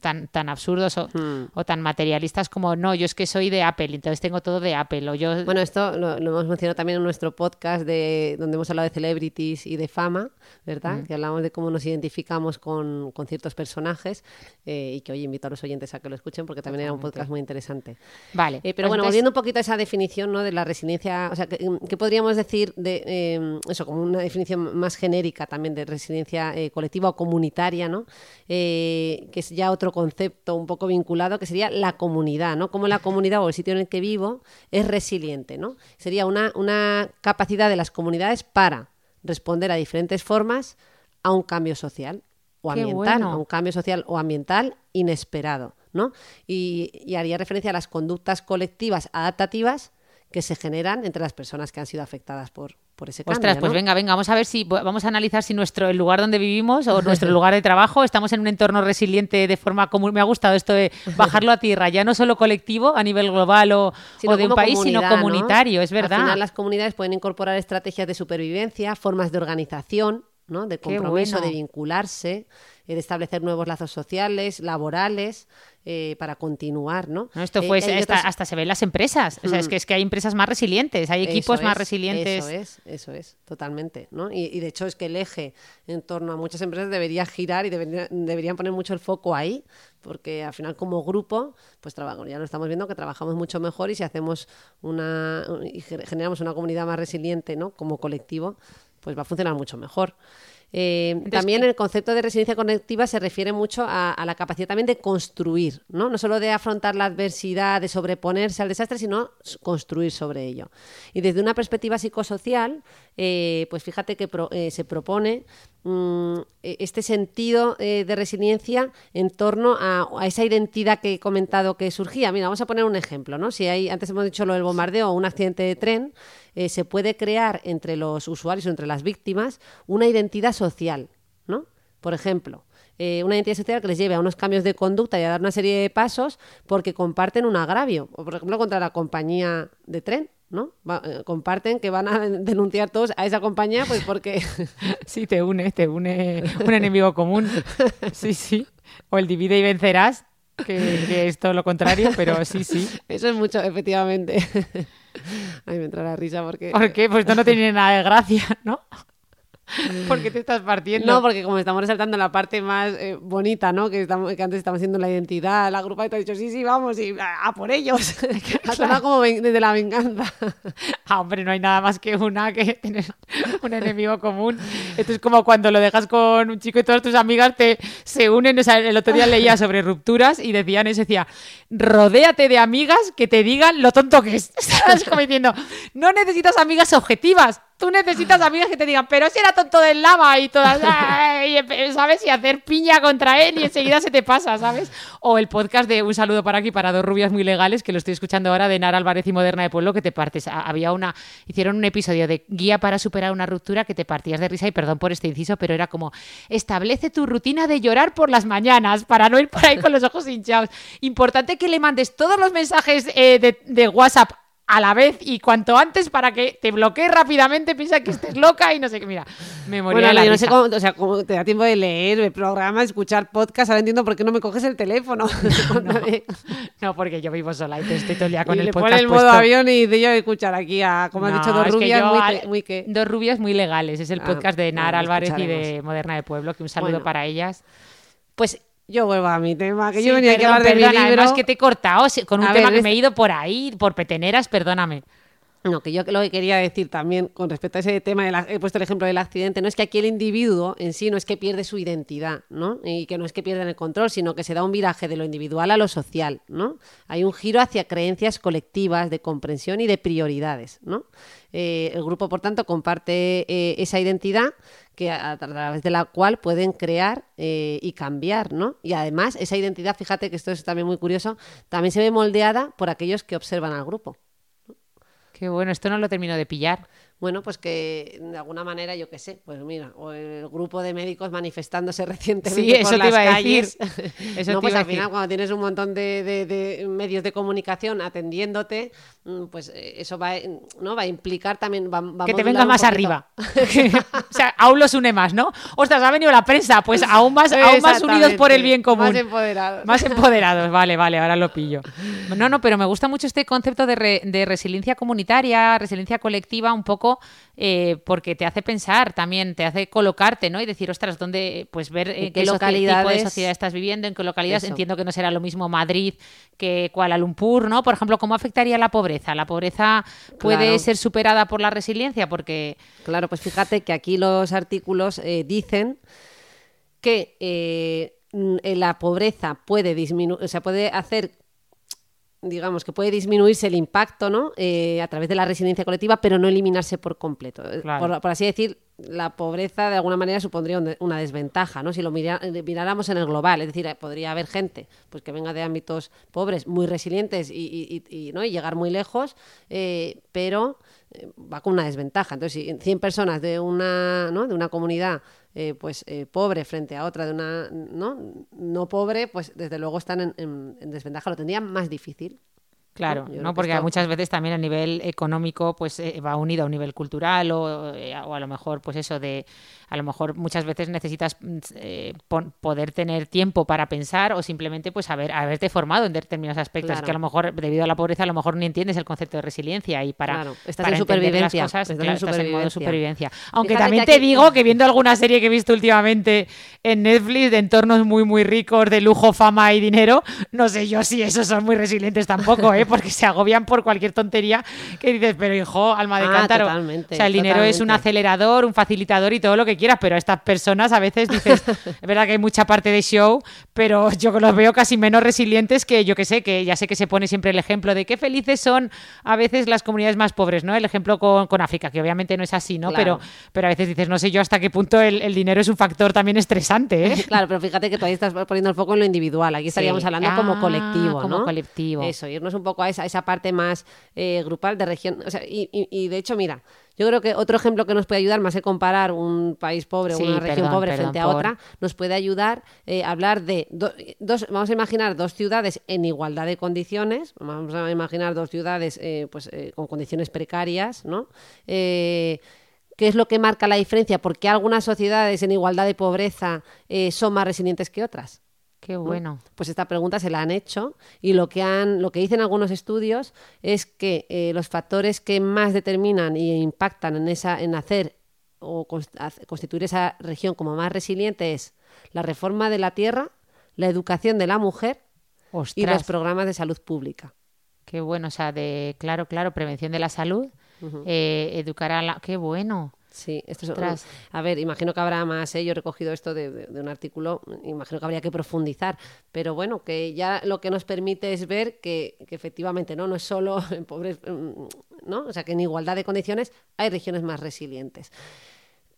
tan, tan absurdos hmm. o, tan materialistas como no, yo es que soy de Apple, entonces tengo todo de Apple. O yo... Bueno, esto lo, hemos mencionado también en nuestro podcast de donde hemos hablado de celebrities y de fama, ¿verdad? Hmm. Que hablamos de cómo nos identificamos con, ciertos personajes eh, y que hoy invito a los oyentes a que lo escuchen porque también era un podcast muy interesante. Vale. pero pues bueno, volviendo un poquito a esa definición ¿no? de la resiliencia, o sea, que, ¿Qué podríamos decir de em, eso, como una definición más genérica también de residencia eh, colectiva o comunitaria, ¿no? Eh, que es ya otro concepto un poco vinculado, que sería la comunidad, ¿no? Como la comunidad o el sitio en el que vivo es resiliente, ¿no? Sería una, una capacidad de las comunidades para responder a diferentes formas a un cambio social o ambiental, a un cambio social o ambiental inesperado. ¿no? Y, y haría referencia a las conductas colectivas adaptativas que se generan entre las personas que han sido afectadas por, por ese cambio. Ostras, pues ¿no? venga, venga, vamos a ver si vamos a analizar si nuestro el lugar donde vivimos o nuestro lugar de trabajo estamos en un entorno resiliente de forma común. Me ha gustado esto de bajarlo a tierra, ya no solo colectivo a nivel global o, o de un país, sino comunitario, es Al verdad. final las comunidades pueden incorporar estrategias de supervivencia, formas de organización, ¿no? de compromiso, bueno. de vincularse, de establecer nuevos lazos sociales, laborales, eh, para continuar, ¿no? No, esto Eh, fue hay hasta, otras- hasta se ve en las empresas. O sea, es que es que hay empresas más resilientes, hay equipos Eso más es, resilientes. Eso es, eso es, totalmente. ¿no? Y, y de hecho es que el eje en torno a muchas empresas debería girar y debería- deberían poner mucho el foco ahí, porque al final como grupo, pues trabajamos, ya lo estamos viendo que trabajamos mucho mejor y si hacemos una y ge- generamos una comunidad más resiliente, ¿no? Como colectivo, pues va a funcionar mucho mejor. Eh, también el concepto de resiliencia conectiva se refiere mucho a, a la capacidad también de construir, ¿no? No solo de afrontar la adversidad, de sobreponerse al desastre, sino construir sobre ello. Y desde una perspectiva psicosocial, eh, pues fíjate que pro- eh, se propone mm, e- este sentido eh, de resiliencia en torno a, esa identidad que he comentado que surgía. Mira, vamos a poner un ejemplo, ¿no? Si hay, antes hemos dicho lo del bombardeo o un accidente de tren, eh, se puede crear entre los usuarios o entre las víctimas una identidad social, ¿no? Por ejemplo, una identidad social que les lleve a unos cambios de conducta y a dar una serie de pasos porque comparten un agravio, o por ejemplo contra la compañía de tren, ¿no? Va- eh, comparten que van a denunciar todos a esa compañía pues porque Sí, te une, te une un enemigo común. Sí, sí. O el divide y vencerás, que, que es todo lo contrario, pero sí, sí. eso es mucho, efectivamente. A mí me entra la risa porque... ¿Por qué? Pues esto no tiene nada de gracia, ¿no? ¿Por qué te estás partiendo? No, porque como estamos resaltando la parte más eh, bonita, ¿no? Que, estamos, que antes estamos haciendo la identidad, la grupa y te ha dicho, sí, sí, vamos, y a, a por ellos. ha sonado como desde la venganza. Ah, hombre, no hay nada más que una que tener un enemigo común. Esto es como cuando lo dejas con un chico y todas tus amigas te se unen. O sea, el otro día leía sobre rupturas y decían eso, decía, rodéate de amigas que te digan lo tonto que es. ¿Sabes? Como diciendo, no necesitas amigas objetivas. Tú necesitas amigas que te digan, pero si era tonto del lava y todas, "Ay", ¿sabes? Y hacer piña contra él y enseguida se te pasa, ¿sabes? O el podcast de Un saludo para aquí para dos rubias muy legales, que lo estoy escuchando ahora de Nara Álvarez y Moderna de Pueblo, que te partes. Ha- Había una, hicieron un episodio de guía para superar una ruptura que te partías de risa y perdón por este inciso, pero era como, establece tu rutina de llorar por las mañanas para no ir por ahí con los ojos hinchados. Importante que le mandes todos los mensajes eh, de, de WhatsApp a la vez y cuanto antes para que te bloquee rápidamente, piensa que estés loca y no sé qué. Mira, me moría Bueno, de la yo no sé cómo, o sea, cómo te da tiempo de leer el programa, escuchar podcast, ahora entiendo por qué no me coges el teléfono. No, porque yo vivo sola y te estoy todo el día con y el le podcast pone el modo puesto. avión y dice yo escuchar aquí a, como has dicho, dos rubias muy, al- que- muy que... Dos rubias muy legales. Es el Ah, podcast de Nara Álvarez y de. Moderna de Pueblo. Que un saludo Bueno. para ellas. Pues yo vuelvo a mi tema, que Sí, yo venía aquí a perdón, hablar de mi perdona, libro. Además que te he cortado con un A tema ver, que me he ido por ahí, por peteneras, perdóname. No, que yo lo que quería decir también con respecto a ese tema, del ac- he puesto el ejemplo del accidente, no es que aquí el individuo en sí no es que pierde su identidad, ¿no? Y que no es que pierdan el control, sino que se da un viraje de lo individual a lo social, ¿no? Hay un giro hacia creencias colectivas de comprensión y de prioridades, ¿no? Eh, el grupo, por tanto, comparte eh, esa identidad que a, través de la cual pueden crear eh, y cambiar, ¿no? Y además, esa identidad, fíjate que esto es también muy curioso, también se ve moldeada por aquellos que observan al grupo. Qué bueno, esto no lo termino de pillar. Bueno, pues que de alguna manera, yo qué sé, pues mira, o el grupo de médicos manifestándose recientemente Sí, eso por te iba las a calles. decir. Eso no, pues iba a al final cuando tienes un montón de, de- de medios de comunicación atendiéndote, mm, pues eh, eso va, eh, ¿no? va a implicar también... Va, va a que te venga más arriba. o sea, aún los une más, ¿no? Ostras, ha venido la prensa, pues aún más, aún más unidos por el bien común. Más empoderados. Más empoderados, vale, vale, ahora lo pillo. No, no, pero me gusta mucho este concepto de, re- de resiliencia comunitaria, resiliencia colectiva, un poco eh, porque te hace pensar también, te hace colocarte, ¿no? Y decir, ostras, ¿dónde? Pues ver eh, ¿En qué, qué soci- tipo de localidades? sociedad estás viviendo, en qué localidades. Eso. Entiendo que no será lo mismo Madrid que Kuala Lumpur, ¿no? Por ejemplo, ¿cómo afectaría la pobreza? ¿La pobreza puede Claro. ser superada por la resiliencia? Porque Claro, pues fíjate que aquí los artículos eh, dicen que eh, la pobreza puede disminuir, o sea, puede hacer, digamos, que puede disminuirse el impacto, ¿no? Eh, a través de la resiliencia colectiva, pero no eliminarse por completo. Eh, Claro. Por, por así decir, la pobreza de alguna manera supondría una desventaja, ¿no? Si lo miráramos en el global, es decir, podría haber gente pues que venga de ámbitos pobres, muy resilientes y, ¿no? y llegar muy lejos, eh, pero eh, va con una desventaja. Entonces, si 100 personas de una, ¿no? de una comunidad eh, pues pobre frente a otra de una no, no pobre, pues desde luego están en desventaja, lo tendrían más difícil. Claro, ¿no? porque muchas veces también a nivel económico pues eh, va unido a un nivel cultural o, eh, o, a lo mejor pues eso de a lo mejor muchas veces necesitas mm, eh, poder tener tiempo para pensar o simplemente pues haber haberte formado en determinados aspectos que a lo mejor debido a la pobreza a lo mejor ni entiendes el concepto de resiliencia y para, claro. estás en supervivencia, las cosas, en modo supervivencia. Aunque también te digo que viendo alguna serie que he visto últimamente en Netflix de entornos muy muy ricos de lujo, fama y dinero, no sé yo si esos son muy resilientes tampoco, ¿eh? Porque se agobian por cualquier tontería que dices, pero hijo, alma de ah, cántaro. o sea, el dinero es un acelerador, un facilitador y todo lo que quieras, pero estas personas a veces dices, es verdad que hay mucha parte de show, pero yo los veo casi menos resilientes que yo que sé, que ya sé que se pone siempre el ejemplo de qué felices son a veces las comunidades más pobres, ¿no? El ejemplo con, con África, que obviamente no es así, ¿no? Pero, pero a veces dices, no sé yo hasta qué punto el, dinero es un factor también estresante, ¿eh? Claro, pero fíjate que ahí estás poniendo el foco en lo individual, aquí estaríamos hablando como ah, colectivo, como colectivo. Eso, irnos un poco a esa, esa parte más eh, grupal de región. y, de hecho, mira, yo creo que otro ejemplo que nos puede ayudar, más que comparar un país pobre o una región pobre frente a otra, nos puede ayudar eh, a hablar de dos, vamos a imaginar dos ciudades en igualdad de condiciones, vamos a imaginar dos ciudades eh, pues, con condiciones precarias, ¿no? ¿Qué es lo que marca la diferencia? ¿Por qué algunas sociedades en igualdad de pobreza son más resilientes que otras? Qué bueno. Pues esta pregunta se la han hecho y lo que han, lo que dicen algunos estudios es que eh, los factores que más determinan e impactan en esa, en hacer o constituir esa región como más resiliente es la reforma de la tierra, la educación de la mujer y los programas de salud pública. Qué bueno, o sea, de claro, claro, prevención de la salud, eh, educar a la, qué bueno. Sí, esto es, a ver, imagino que habrá más, ¿eh? yo he recogido esto de, un artículo, imagino que habría que profundizar, pero bueno, que ya lo que nos permite es ver que, efectivamente no, no es solo en pobres, mm, ¿no? O sea, que en igualdad de condiciones hay regiones más resilientes.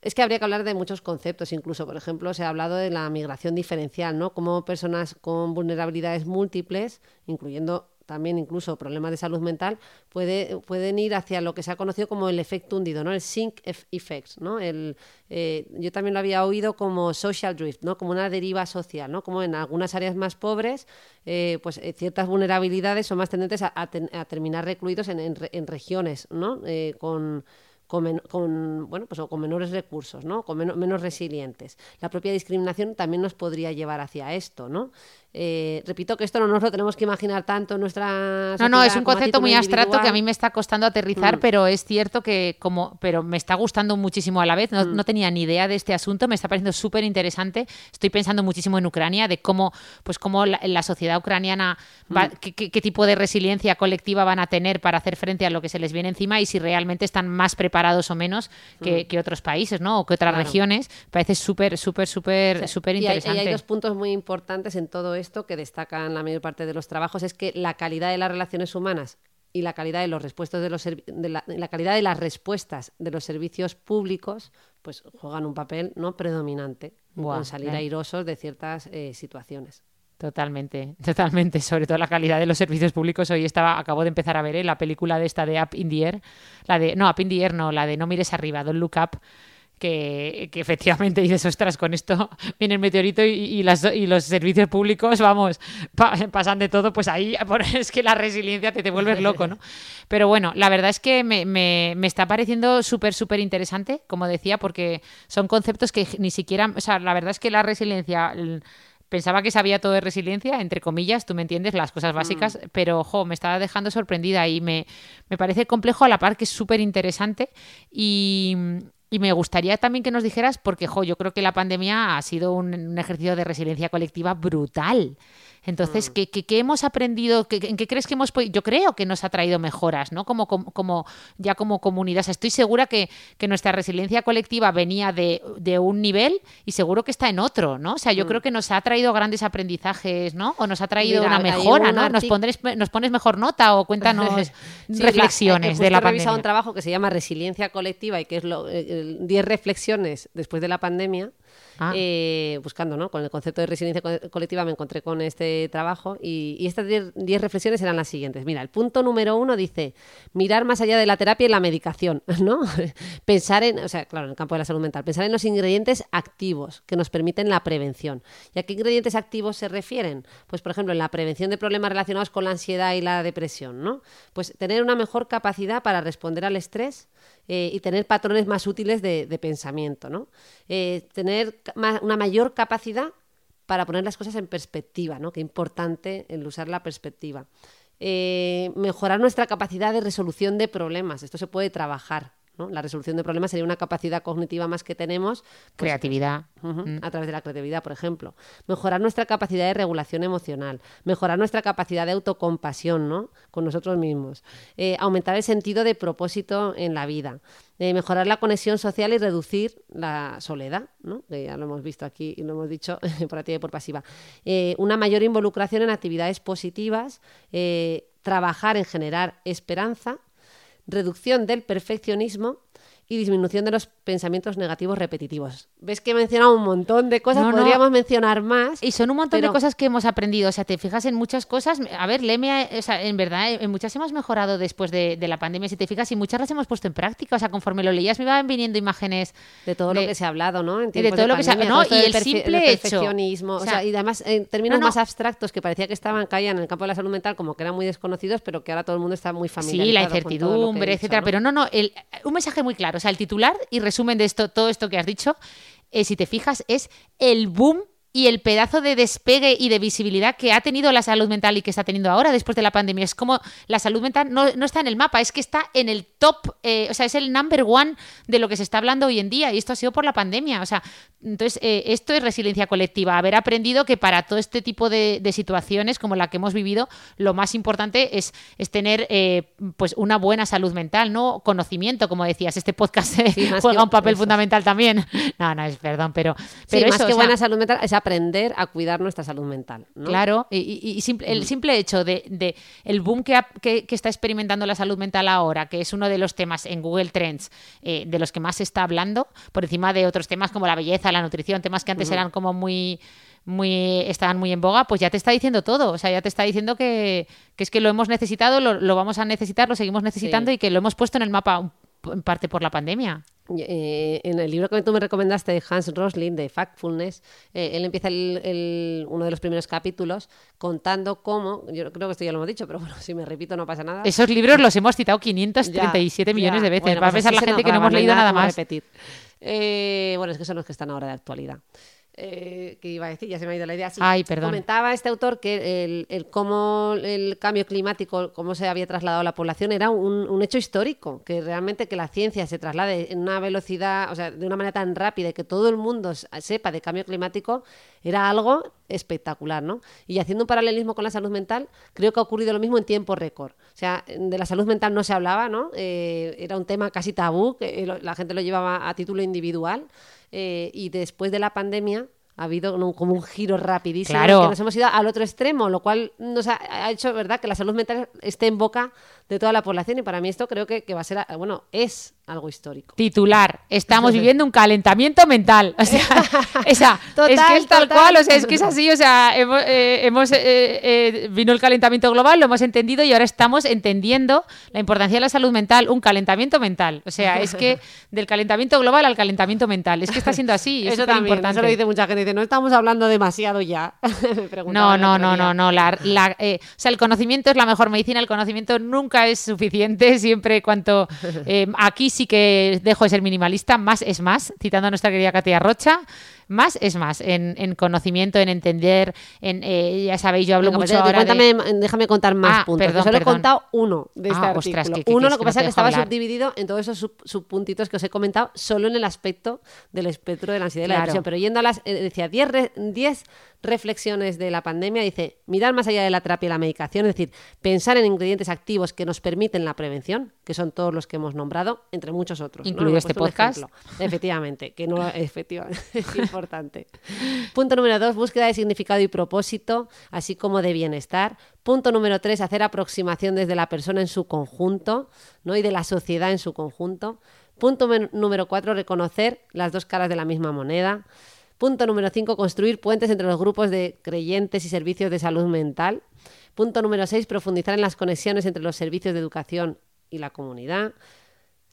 Es que habría que hablar de muchos conceptos, incluso, por ejemplo, se ha hablado de la migración diferencial, ¿no? Como personas con vulnerabilidades múltiples, incluyendo también incluso problemas de salud mental, puede, pueden ir hacia lo que se ha conocido como el efecto hundido, ¿no? El sink effect, ¿no? El, eh, yo también lo había oído como social drift, ¿no? Como una deriva social, ¿no? Como en algunas áreas más pobres, eh, pues eh, ciertas vulnerabilidades son más tendentes a, terminar recluidos en, en, regiones, ¿no? con con, bueno, pues, con menores recursos, ¿no? con menos resilientes. La propia discriminación también nos podría llevar hacia esto, ¿no? Eh, repito que esto no nos lo tenemos que imaginar tanto en nuestra No, no, es un concepto muy abstracto que a mí me está costando aterrizar, mm. pero es cierto que como pero me está gustando muchísimo a la vez, no, mm. tenía ni idea de este asunto, me está pareciendo súper interesante. Estoy pensando muchísimo en Ucrania, de cómo pues cómo la, sociedad ucraniana mm. qué, tipo de resiliencia colectiva van a tener para hacer frente a lo que se les viene encima y si realmente están más preparados o menos que, otros países, ¿no? O que otras regiones. Parece súper súper súper súper interesante. Y hay, hay dos puntos muy importantes en todo esto que destaca en la mayor parte de los trabajos es que la calidad de las relaciones humanas y la calidad de los respuestos de los de la, calidad de las respuestas de los servicios públicos pues juegan un papel no predominante en salir airosos de ciertas eh, situaciones. Totalmente, totalmente. Sobre todo la calidad de los servicios públicos. Hoy estaba, acabo de empezar a ver ¿eh? la película de esta de Up in the Air, la de, no, Up in the Air no, la de No mires arriba, Don't Look Up, que, efectivamente dices, ostras, con esto viene el meteorito y, las, y los servicios públicos, vamos, pasan de todo, pues ahí es que la resiliencia te, te vuelves loco, ¿no? Pero bueno, la verdad es que me, me, me está pareciendo súper, súper interesante, como decía, porque son conceptos que ni siquiera, o sea, la verdad es que la resiliencia pensaba que sabía todo de resiliencia, entre comillas, tú me entiendes, las cosas básicas, mm. pero ojo, me estaba dejando sorprendida y me, me parece complejo a la par que es súper interesante y, y me gustaría también que nos dijeras, porque jo, yo creo que la pandemia ha sido un, ejercicio de resiliencia colectiva brutal. Entonces, ¿qué, qué, qué hemos aprendido? ¿Qué- ¿En qué crees que hemos podido? Yo creo que nos ha traído mejoras, ¿no? Como, como, como- ya como comunidad. O sea, estoy segura que, que nuestra resiliencia colectiva venía de, de un nivel y seguro que está en otro, ¿no? O sea, yo creo que nos ha traído grandes aprendizajes, ¿no? O nos ha traído Mira, una mejora, un ¿no? Nos, pones, nos pones mejor nota o cuéntanos Sí, la- reflexiones eh, de la justo he revisado pandemia. un trabajo que se llama Resiliencia Colectiva y que es lo, eh, el 10 reflexiones después de la pandemia. Ah. eh, buscando, ¿no? Con el concepto de resiliencia co- colectiva me encontré con este trabajo y, y estas 10 10 reflexiones eran las siguientes. Mira, el punto número uno dice mirar más allá de la terapia y la medicación, ¿no? pensar en, o sea, claro, en el campo de la salud mental, pensar en los ingredientes activos que nos permiten la prevención. ¿Y a qué ingredientes activos se refieren? Pues, por ejemplo, en la prevención de problemas relacionados con la ansiedad y la depresión, ¿no? Pues tener una mejor capacidad para responder al estrés eh, y tener patrones más útiles de, pensamiento, ¿no? Eh, tener una mayor capacidad para poner las cosas en perspectiva, ¿no? Qué importante el usar la perspectiva. Eh, mejorar nuestra capacidad de resolución de problemas. Esto se puede trabajar. ¿No? La resolución de problemas sería una capacidad cognitiva más que tenemos. pues, Creatividad. Ujú, A través de la creatividad, por ejemplo. Mejorar nuestra capacidad de regulación emocional. Mejorar nuestra capacidad de autocompasión ¿no? con nosotros mismos. Eh, aumentar el sentido de propósito en la vida. Eh, mejorar la conexión social y reducir la soledad, ¿no? que ya lo hemos visto aquí y lo hemos dicho por activa y por pasiva. Eh, una mayor involucración en actividades positivas. trabajar en generar esperanza reducción del perfeccionismo y disminución de los pensamientos negativos repetitivos. ¿Ves que he mencionado un montón de cosas? No, no. Podríamos mencionar más. Y son un montón pero- de cosas que hemos aprendido. O sea, te fijas en muchas cosas. A ver, léeme, o sea, en verdad, en muchas hemos mejorado después de, de la pandemia, si te fijas, y muchas las hemos puesto en práctica. O sea, conforme lo leías, me iban viniendo imágenes De todo de- lo que se ha hablado, ¿no? En de todo lo que se ha- no, esto y el simple hecho. perfeccionismo, O o sea, sea, y además en términos no, no. más abstractos que parecía que estaban caían en el campo de la salud mental como que eran muy desconocidos, pero que ahora todo el mundo está muy familiarizado Sí, la incertidumbre, etcétera. Pero no, no, el- un mensaje muy claro. Sea, el titular y resumen de esto, todo esto que has dicho, eh, si te fijas, es el boom y el pedazo de despegue y de visibilidad que ha tenido la salud mental y que está teniendo ahora después de la pandemia. Es como la salud mental no, no está en el mapa, es que está en el top, eh, o sea, es el number one de lo que se está hablando hoy en día y esto ha sido por la pandemia. O sea, entonces, eh, esto es resiliencia colectiva, haber aprendido que para todo este tipo de, de situaciones como la que hemos vivido, lo más importante es, es tener eh, pues una buena salud mental, ¿no? Conocimiento, como decías, este podcast Sí, más juega que- un papel eso. fundamental también. No, no, es perdón, pero, Sí, pero más eso, que o sea, buena salud mental aprender a cuidar nuestra salud mental. ¿no? Claro, y, y- y simple- el simple hecho de, de el boom que, ha- que- que está experimentando la salud mental ahora, que es uno de los temas en Google Trends eh, de los que más se está hablando, por encima de otros temas como la belleza, la nutrición, temas que antes eran como muy muy estaban muy en boga, pues ya te está diciendo todo, o sea, ya te está diciendo que, que es que lo hemos necesitado, lo, lo vamos a necesitar, lo seguimos necesitando Sí. y que lo hemos puesto en el mapa en parte por la pandemia. Eh, en el libro que tú me recomendaste de Hans Rosling, de Factfulness, eh, él empieza el- el- uno de los primeros capítulos contando cómo, yo creo que esto ya lo hemos dicho, pero bueno, si me repito no pasa nada. Esos libros los hemos citado 537 Ya, millones ya. de veces. Bueno, Va a pues pensar la gente que no hemos leído nada más. repetir. Eh, bueno, es que son los que están ahora de actualidad. Eh, ¿Qué iba a decir? Ya se me ha ido la idea. Sí, Ay, perdón. Comentaba este autor que el, el cómo el cambio climático, cómo se había trasladado a la población, era un, un hecho histórico, que realmente que la ciencia se traslade en una velocidad, o sea, de una manera tan rápida y que todo el mundo sepa de cambio climático, era algo espectacular, ¿no? Y haciendo un paralelismo con la salud mental, creo que ha ocurrido lo mismo en tiempo récord. O sea, de la salud mental no se hablaba, ¿no? Eh, era un tema casi tabú, que la gente lo llevaba a título individual. Eh, y después de la pandemia ha habido un- como un giro rapidísimo Claro. que nos hemos ido al otro extremo, lo cual nos ha, ha hecho, ¿verdad?, que la salud mental esté en boca de toda la población y para mí esto creo que, que va a ser, bueno, es algo histórico. Titular, estamos viviendo un calentamiento mental. O sea, esa, es Total, que es tal total. cual, o sea, es que es así, o sea, hemos, eh, hemos, eh, eh, vino el calentamiento global, lo hemos entendido y ahora estamos entendiendo la importancia de la salud mental, un calentamiento mental. O sea, es que del calentamiento global al calentamiento mental, es que está siendo así, es eso también, importante. eso lo dice mucha gente, dice, no estamos hablando demasiado ya. Me No, no, no, no, no. La, la, eh, o sea, el conocimiento es la mejor medicina. El conocimiento nunca es suficiente. Siempre cuanto eh, aquí sí que dejo de ser minimalista. Más es más. Citando a nuestra querida Katia Rocha. Más es más, en, en conocimiento, en entender, en eh, ya sabéis, yo hablo Venga, pues mucho te- ahora de- cuéntame, déjame contar más Ah, puntos. perdón, solo he contado uno de este Ah, artículo. ostras, ¿qué- qué uno, lo que que pasa es que estaba hablar? subdividido en todos esos sub- subpuntitos que os he comentado, solo en el aspecto del espectro de la ansiedad y la depresión. Pero yendo a las, eh, decía, 10 re- 10 reflexiones de la pandemia, dice, mirar más allá de la terapia y la medicación, es decir, pensar en ingredientes activos que nos permiten la prevención, que son todos los que hemos nombrado, entre muchos otros. Incluido este podcast. Efectivamente, que no efectivamente Punto número dos, búsqueda de significado y propósito, así como de bienestar. Punto número tres, hacer aproximación desde la persona en su conjunto, ¿no? Y de la sociedad en su conjunto. Punto número cuatro, reconocer las dos caras de la misma moneda. Punto número cinco, construir puentes entre los grupos de creyentes y servicios de salud mental. Punto número seis, profundizar en las conexiones entre los servicios de educación y la comunidad.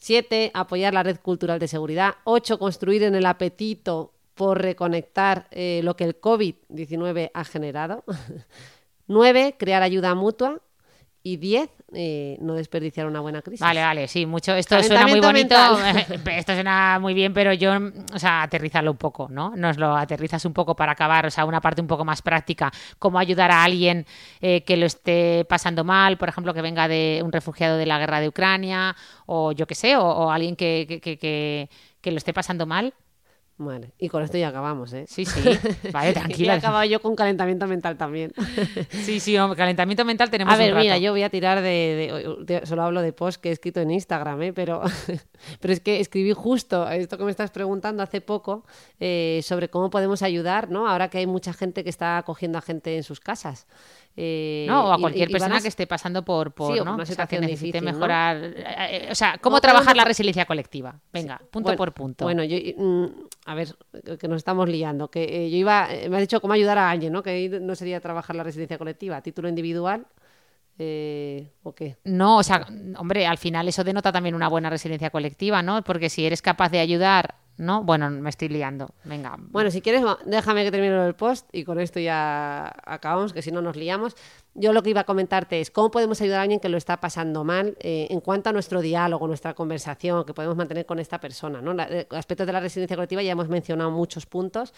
7. Apoyar la red cultural de seguridad. 8. Construir en el apetito por reconectar eh, lo que el COVID-19 ha generado. 9. Crear ayuda mutua. Y 10. eh, no desperdiciar una buena crisis. Vale, vale, sí, mucho. Esto suena muy bonito. Esto suena muy bien, pero yo, o sea, aterrízalo un poco, ¿no? Nos lo aterrizas un poco para acabar, o sea, una parte un poco más práctica. Cómo ayudar a alguien eh, que lo esté pasando mal, por ejemplo, que venga de un refugiado de la guerra de Ucrania, o yo qué sé, o, o alguien que, que- que lo esté pasando mal. Vale, y con esto ya acabamos, ¿eh? Sí, sí, vale, Y he tranquila. acabado yo con calentamiento mental también. Sí, sí, hombre, calentamiento mental tenemos A ver, un rato. mira, yo voy a tirar de, de- de- Solo hablo de post que he escrito en Instagram, ¿eh? pero, pero es que escribí justo esto que me estás preguntando hace poco eh, sobre cómo podemos ayudar, ¿no? Ahora que hay mucha gente que está acogiendo a gente en sus casas. Eh, No, o a cualquier y- y van persona a- que esté pasando por, por Sí, ¿no? una O sea, que necesite mejorar. eh, eh, o sea, cómo ¿Cómo trabajar la resiliencia colectiva. Venga, punto Bueno, por punto. Bueno, yo, mm, a ver, que nos estamos liando. Que eh, yo iba, me has dicho cómo ayudar a alguien, ¿no? Que no sería trabajar la resiliencia colectiva. ¿A título individual? Eh, ¿O qué? No, o sea, hombre, al final eso denota también una buena resiliencia colectiva, ¿no? Porque si eres capaz de ayudar, ¿no? Bueno, me estoy liando. Venga. Bueno, si quieres, déjame que termine el post y con esto ya acabamos, que si no nos liamos. Yo lo que iba a comentarte es cómo podemos ayudar a alguien que lo está pasando mal eh, en cuanto a nuestro diálogo, nuestra conversación que podemos mantener con esta persona. ¿no? La- eh, aspectos de la resiliencia colectiva ya hemos mencionado muchos puntos.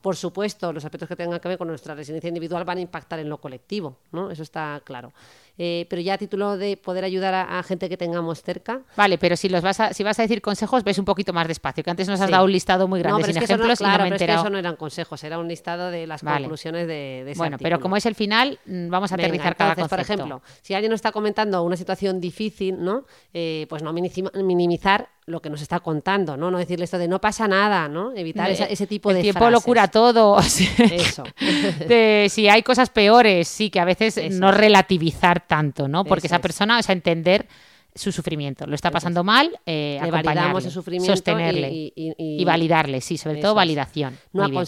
Por supuesto, los aspectos que tengan que ver con nuestra resiliencia individual van a impactar en lo colectivo, ¿no? Eso está claro. Eh, pero ya a título de poder ayudar a, a gente que tengamos cerca, Vale, pero si los vas a, si vas a decir consejos, ves un poquito más despacio, que antes nos has Sí. dado un listado muy grande pero sin es que eso no- ejemplos y claro, no me he pero es que enterado. eso no eran consejos, era un listado de las Vale. conclusiones de, de ese Bueno, pero artículo. como es el final, mm, vamos a Venga, aterrizar cada concepto. Por ejemplo, si alguien nos está comentando una situación difícil, ¿no? Eh, pues no minimi- minimizar lo que nos está contando, ¿no? No decirle esto de no pasa nada, ¿no? Evitar esa- ese tipo el de tiempo lo frases. cura todo. o sea, Eso. de si hay cosas peores, sí, que a veces Eso no relativizar tanto, ¿no? Porque Eso esa es. persona, o sea, entender su sufrimiento. Lo está pasando mal, eh, Le validamos el sufrimiento sostenerle y- y- y- validarle, sí, sobre todo validación. No Muy bien.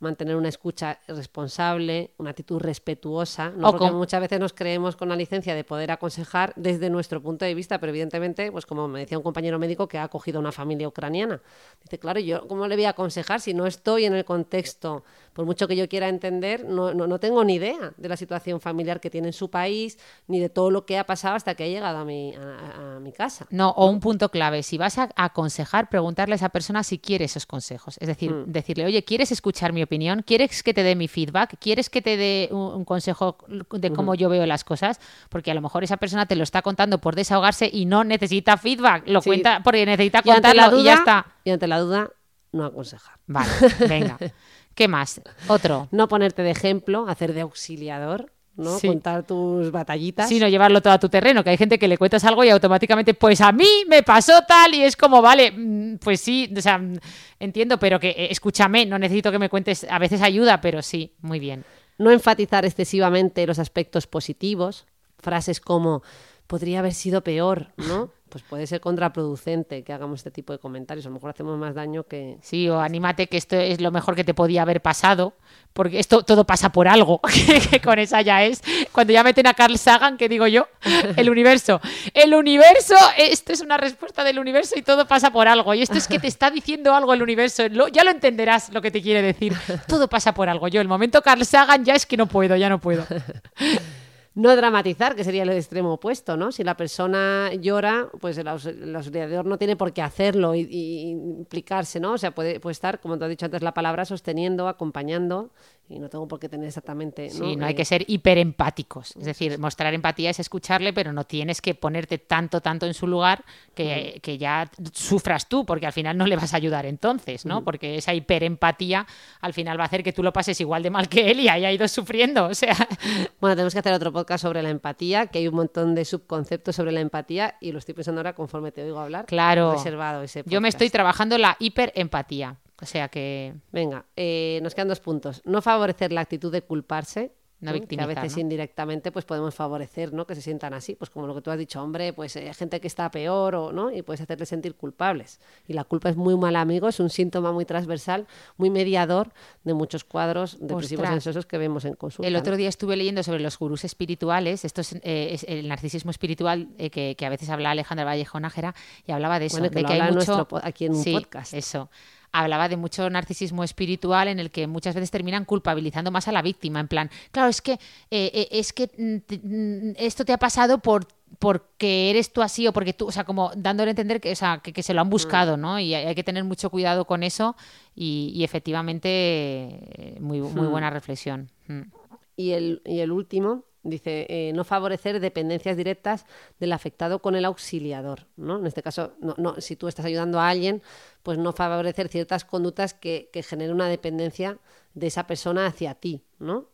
Mantener una escucha responsable, una actitud respetuosa, ¿no? Porque con- muchas veces nos creemos con la licencia de poder aconsejar desde nuestro punto de vista, pero evidentemente, pues como me decía un compañero médico que ha acogido a una familia ucraniana, dice, claro, yo cómo le voy a aconsejar si no estoy en el contexto, por mucho que yo quiera entender, no, no, no tengo ni idea de la situación familiar que tiene en su país, ni de todo lo que ha pasado hasta que ha llegado a mi, a- a mi casa. No, o un punto clave, si vas a aconsejar, preguntarle a esa persona si quiere esos consejos. Es decir, Mm. decirle, oye, ¿quieres escuchar mi opinión? ¿Quieres que te dé mi feedback? ¿Quieres que te dé un, un consejo de cómo yo veo las cosas? Porque a lo mejor esa persona te lo está contando por desahogarse y no necesita feedback, lo Sí. cuenta porque necesita contarlo duda, y ya está. y ante la duda, no aconsejar. Vale, venga. ¿Qué más? Otro. No ponerte de ejemplo, hacer de auxiliador, ¿no? Sí. Contar tus batallitas. Sí, no llevarlo todo a tu terreno, que hay gente que le cuentas algo y automáticamente, pues a mí me pasó tal y es como, vale, mm, pues sí, o sea, mm, entiendo, pero que eh, escúchame, no necesito que me cuentes, a veces ayuda, pero sí, muy bien. No enfatizar excesivamente los aspectos positivos. Frases como podría haber sido peor, ¿no? Pues puede ser contraproducente que hagamos este tipo de comentarios. A lo mejor hacemos más daño que. Sí, o anímate que esto es lo mejor que te podía haber pasado, porque esto todo pasa por algo, que con esa ya es. Cuando ya meten a Carl Sagan, que digo yo, el universo. El universo, esto es una respuesta del universo y todo pasa por algo. Y esto es que te está diciendo algo el universo. Ya lo entenderás lo que te quiere decir. Todo pasa por algo. Yo, el momento Carl Sagan ya es que no puedo, ya no puedo. No dramatizar, que sería el extremo opuesto, ¿no? Si la persona llora, pues el, auxiliador no tiene por qué hacerlo y, implicarse, ¿no? O sea, puede, puede estar, como te has dicho antes, la palabra sosteniendo, acompañando y no tengo por qué tener exactamente. ¿no? Sí, no hay que ser hiperempáticos. Es decir, mostrar empatía es escucharle, pero no tienes que ponerte tanto, tanto en su lugar que, que, ya sufras tú, porque al final no le vas a ayudar entonces, ¿no? Porque esa hiperempatía al final va a hacer que tú lo pases igual de mal que él y haya ido sufriendo. O sea. Bueno, tenemos que hacer otro podcast sobre la empatía, que hay un montón de subconceptos sobre la empatía y lo estoy pensando ahora conforme te oigo hablar. Claro. Reservado ese Yo me estoy trabajando la hiperempatía. O sea que. Venga, eh, nos quedan dos puntos. No favorecer la actitud de culparse. No que a veces indirectamente pues podemos favorecer ¿no? que se sientan así, pues como lo que tú has dicho, hombre, pues hay eh, gente que está peor o no y puedes hacerles sentir culpables. Y la culpa es muy mal amigo, es un síntoma muy transversal, muy mediador de muchos cuadros depresivos ansiosos que vemos en consulta. El otro día estuve leyendo sobre los gurús espirituales, esto es, eh, el narcisismo espiritual que, a veces habla Alejandra Vallejo Nájera y hablaba de eso, de que, hay mucho aquí en un podcast. Eso hablaba de mucho narcisismo espiritual en el que muchas veces terminan culpabilizando más a la víctima, en plan, claro, es que, eh, eh, es que mm, mm, esto te ha pasado por porque eres tú así o porque tú, o sea, como dándole a entender que, o sea, que, se lo han buscado, mm. ¿no? Y hay, que tener mucho cuidado con eso y, efectivamente eh, muy, muy buena reflexión. Y, el, y el último, Dice, eh, no favorecer dependencias directas del afectado con el auxiliador, ¿no? En este caso, no, no, si tú estás ayudando a alguien, pues no favorecer ciertas conductas que, que generen una dependencia de esa persona hacia ti, ¿no?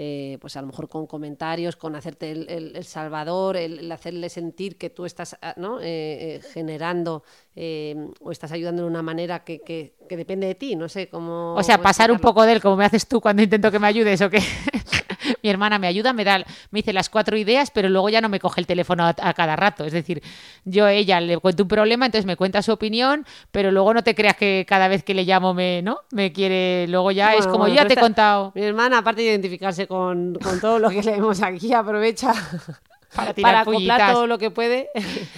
Eh, pues a lo mejor con comentarios, con hacerte el, salvador, el, hacerle sentir que tú estás ah, ¿no? Eh, generando o estás ayudando de una manera que, que, que, depende de ti, no sé cómo... O sea, pasar un poco de él, como me haces tú cuando intento que me ayudes o que... mi hermana me ayuda, me da, me dice las cuatro ideas, pero luego ya no me coge el teléfono a, cada rato. Es decir, yo a ella le cuento un problema, entonces me cuenta su opinión, pero luego no te creas que cada vez que le llamo me, ¿no? Me quiere, luego ya es como ya te he contado. Mi hermana, aparte de identificarse con, con todo lo que leemos aquí, aprovecha para, tirar para todo lo que puede.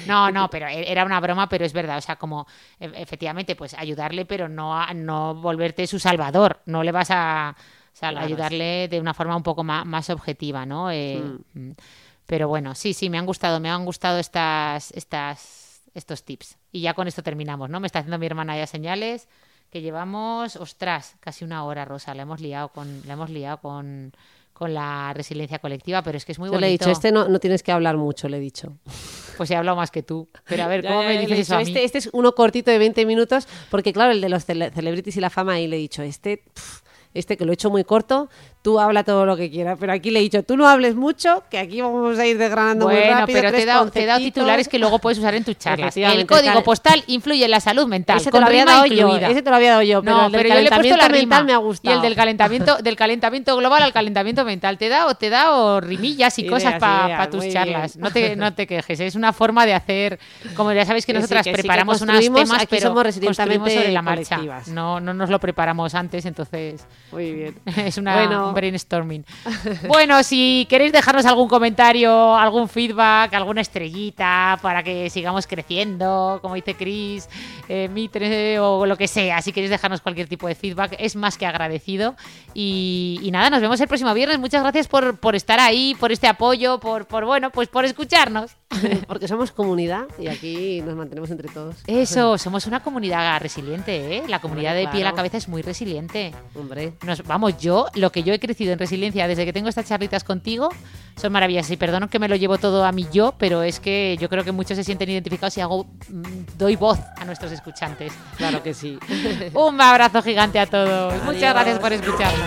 No, no, pero e, era una broma, pero es verdad. O sea, como e, efectivamente, pues ayudarle, pero no, no volverte su salvador. No le vas a o sea, ayudarle de una forma un poco más, objetiva, ¿no? Eh, mm. Pero bueno, sí, sí, me han gustado, me han gustado estas, estas, estos tips. Y ya con esto terminamos, ¿no? Me está haciendo mi hermana ya señales que llevamos, ostras, casi una hora, Rosa, la hemos liado con, la hemos liado con, con la resiliencia colectiva, pero es que es muy bonito. le he dicho, este no, no tienes que hablar mucho, le he dicho. Pues he hablado más que tú. Pero a ver, ¿cómo me dices eso a Este, este, es uno cortito de 20 minutos, porque claro, el de los celebrities y la fama, ahí le he dicho, este este que lo he hecho muy corto, tú habla todo lo que quieras. Pero aquí le he dicho, tú no hables mucho, que aquí vamos a ir desgranando muy rápido. pero te he, dado, te he, dado, titulares que luego puedes usar en tus charlas. El código postal influye en la salud mental. Ese te lo había dado yo. Ese te lo había dado yo. Pero no, pero yo le he puesto la rima. Me ha gustado. Y el del calentamiento, del calentamiento global al calentamiento mental. Te da o te da o rimillas y cosas para tus charlas. No te, no te quejes. Es una forma de hacer. Como ya sabéis que nosotras preparamos unos temas, pero somos sobre la marcha. No, no nos lo preparamos antes, entonces. Muy bien. Es una brainstorming. bueno, si queréis dejarnos algún comentario, algún feedback, alguna estrellita para que sigamos creciendo, como dice Chris, eh, Mitre o lo que sea, si queréis dejarnos cualquier tipo de feedback, es más que agradecido. Y, nada, nos vemos el próximo viernes. Muchas gracias por, por estar ahí, por este apoyo, por, por, bueno, pues por escucharnos. Porque somos comunidad y aquí nos mantenemos entre todos. Eso, somos una comunidad resiliente, ¿eh? La comunidad de pie a la cabeza es muy resiliente. Hombre. Nos, vamos, yo, lo que yo he crecido en resiliencia desde que tengo estas charlitas contigo, son maravillosas. Y perdono que me lo llevo todo a mí yo, pero es que yo creo que muchos se sienten identificados y hago, mm, doy voz a nuestros escuchantes. Claro que sí. Un abrazo gigante a todos. Muchas gracias por escucharnos.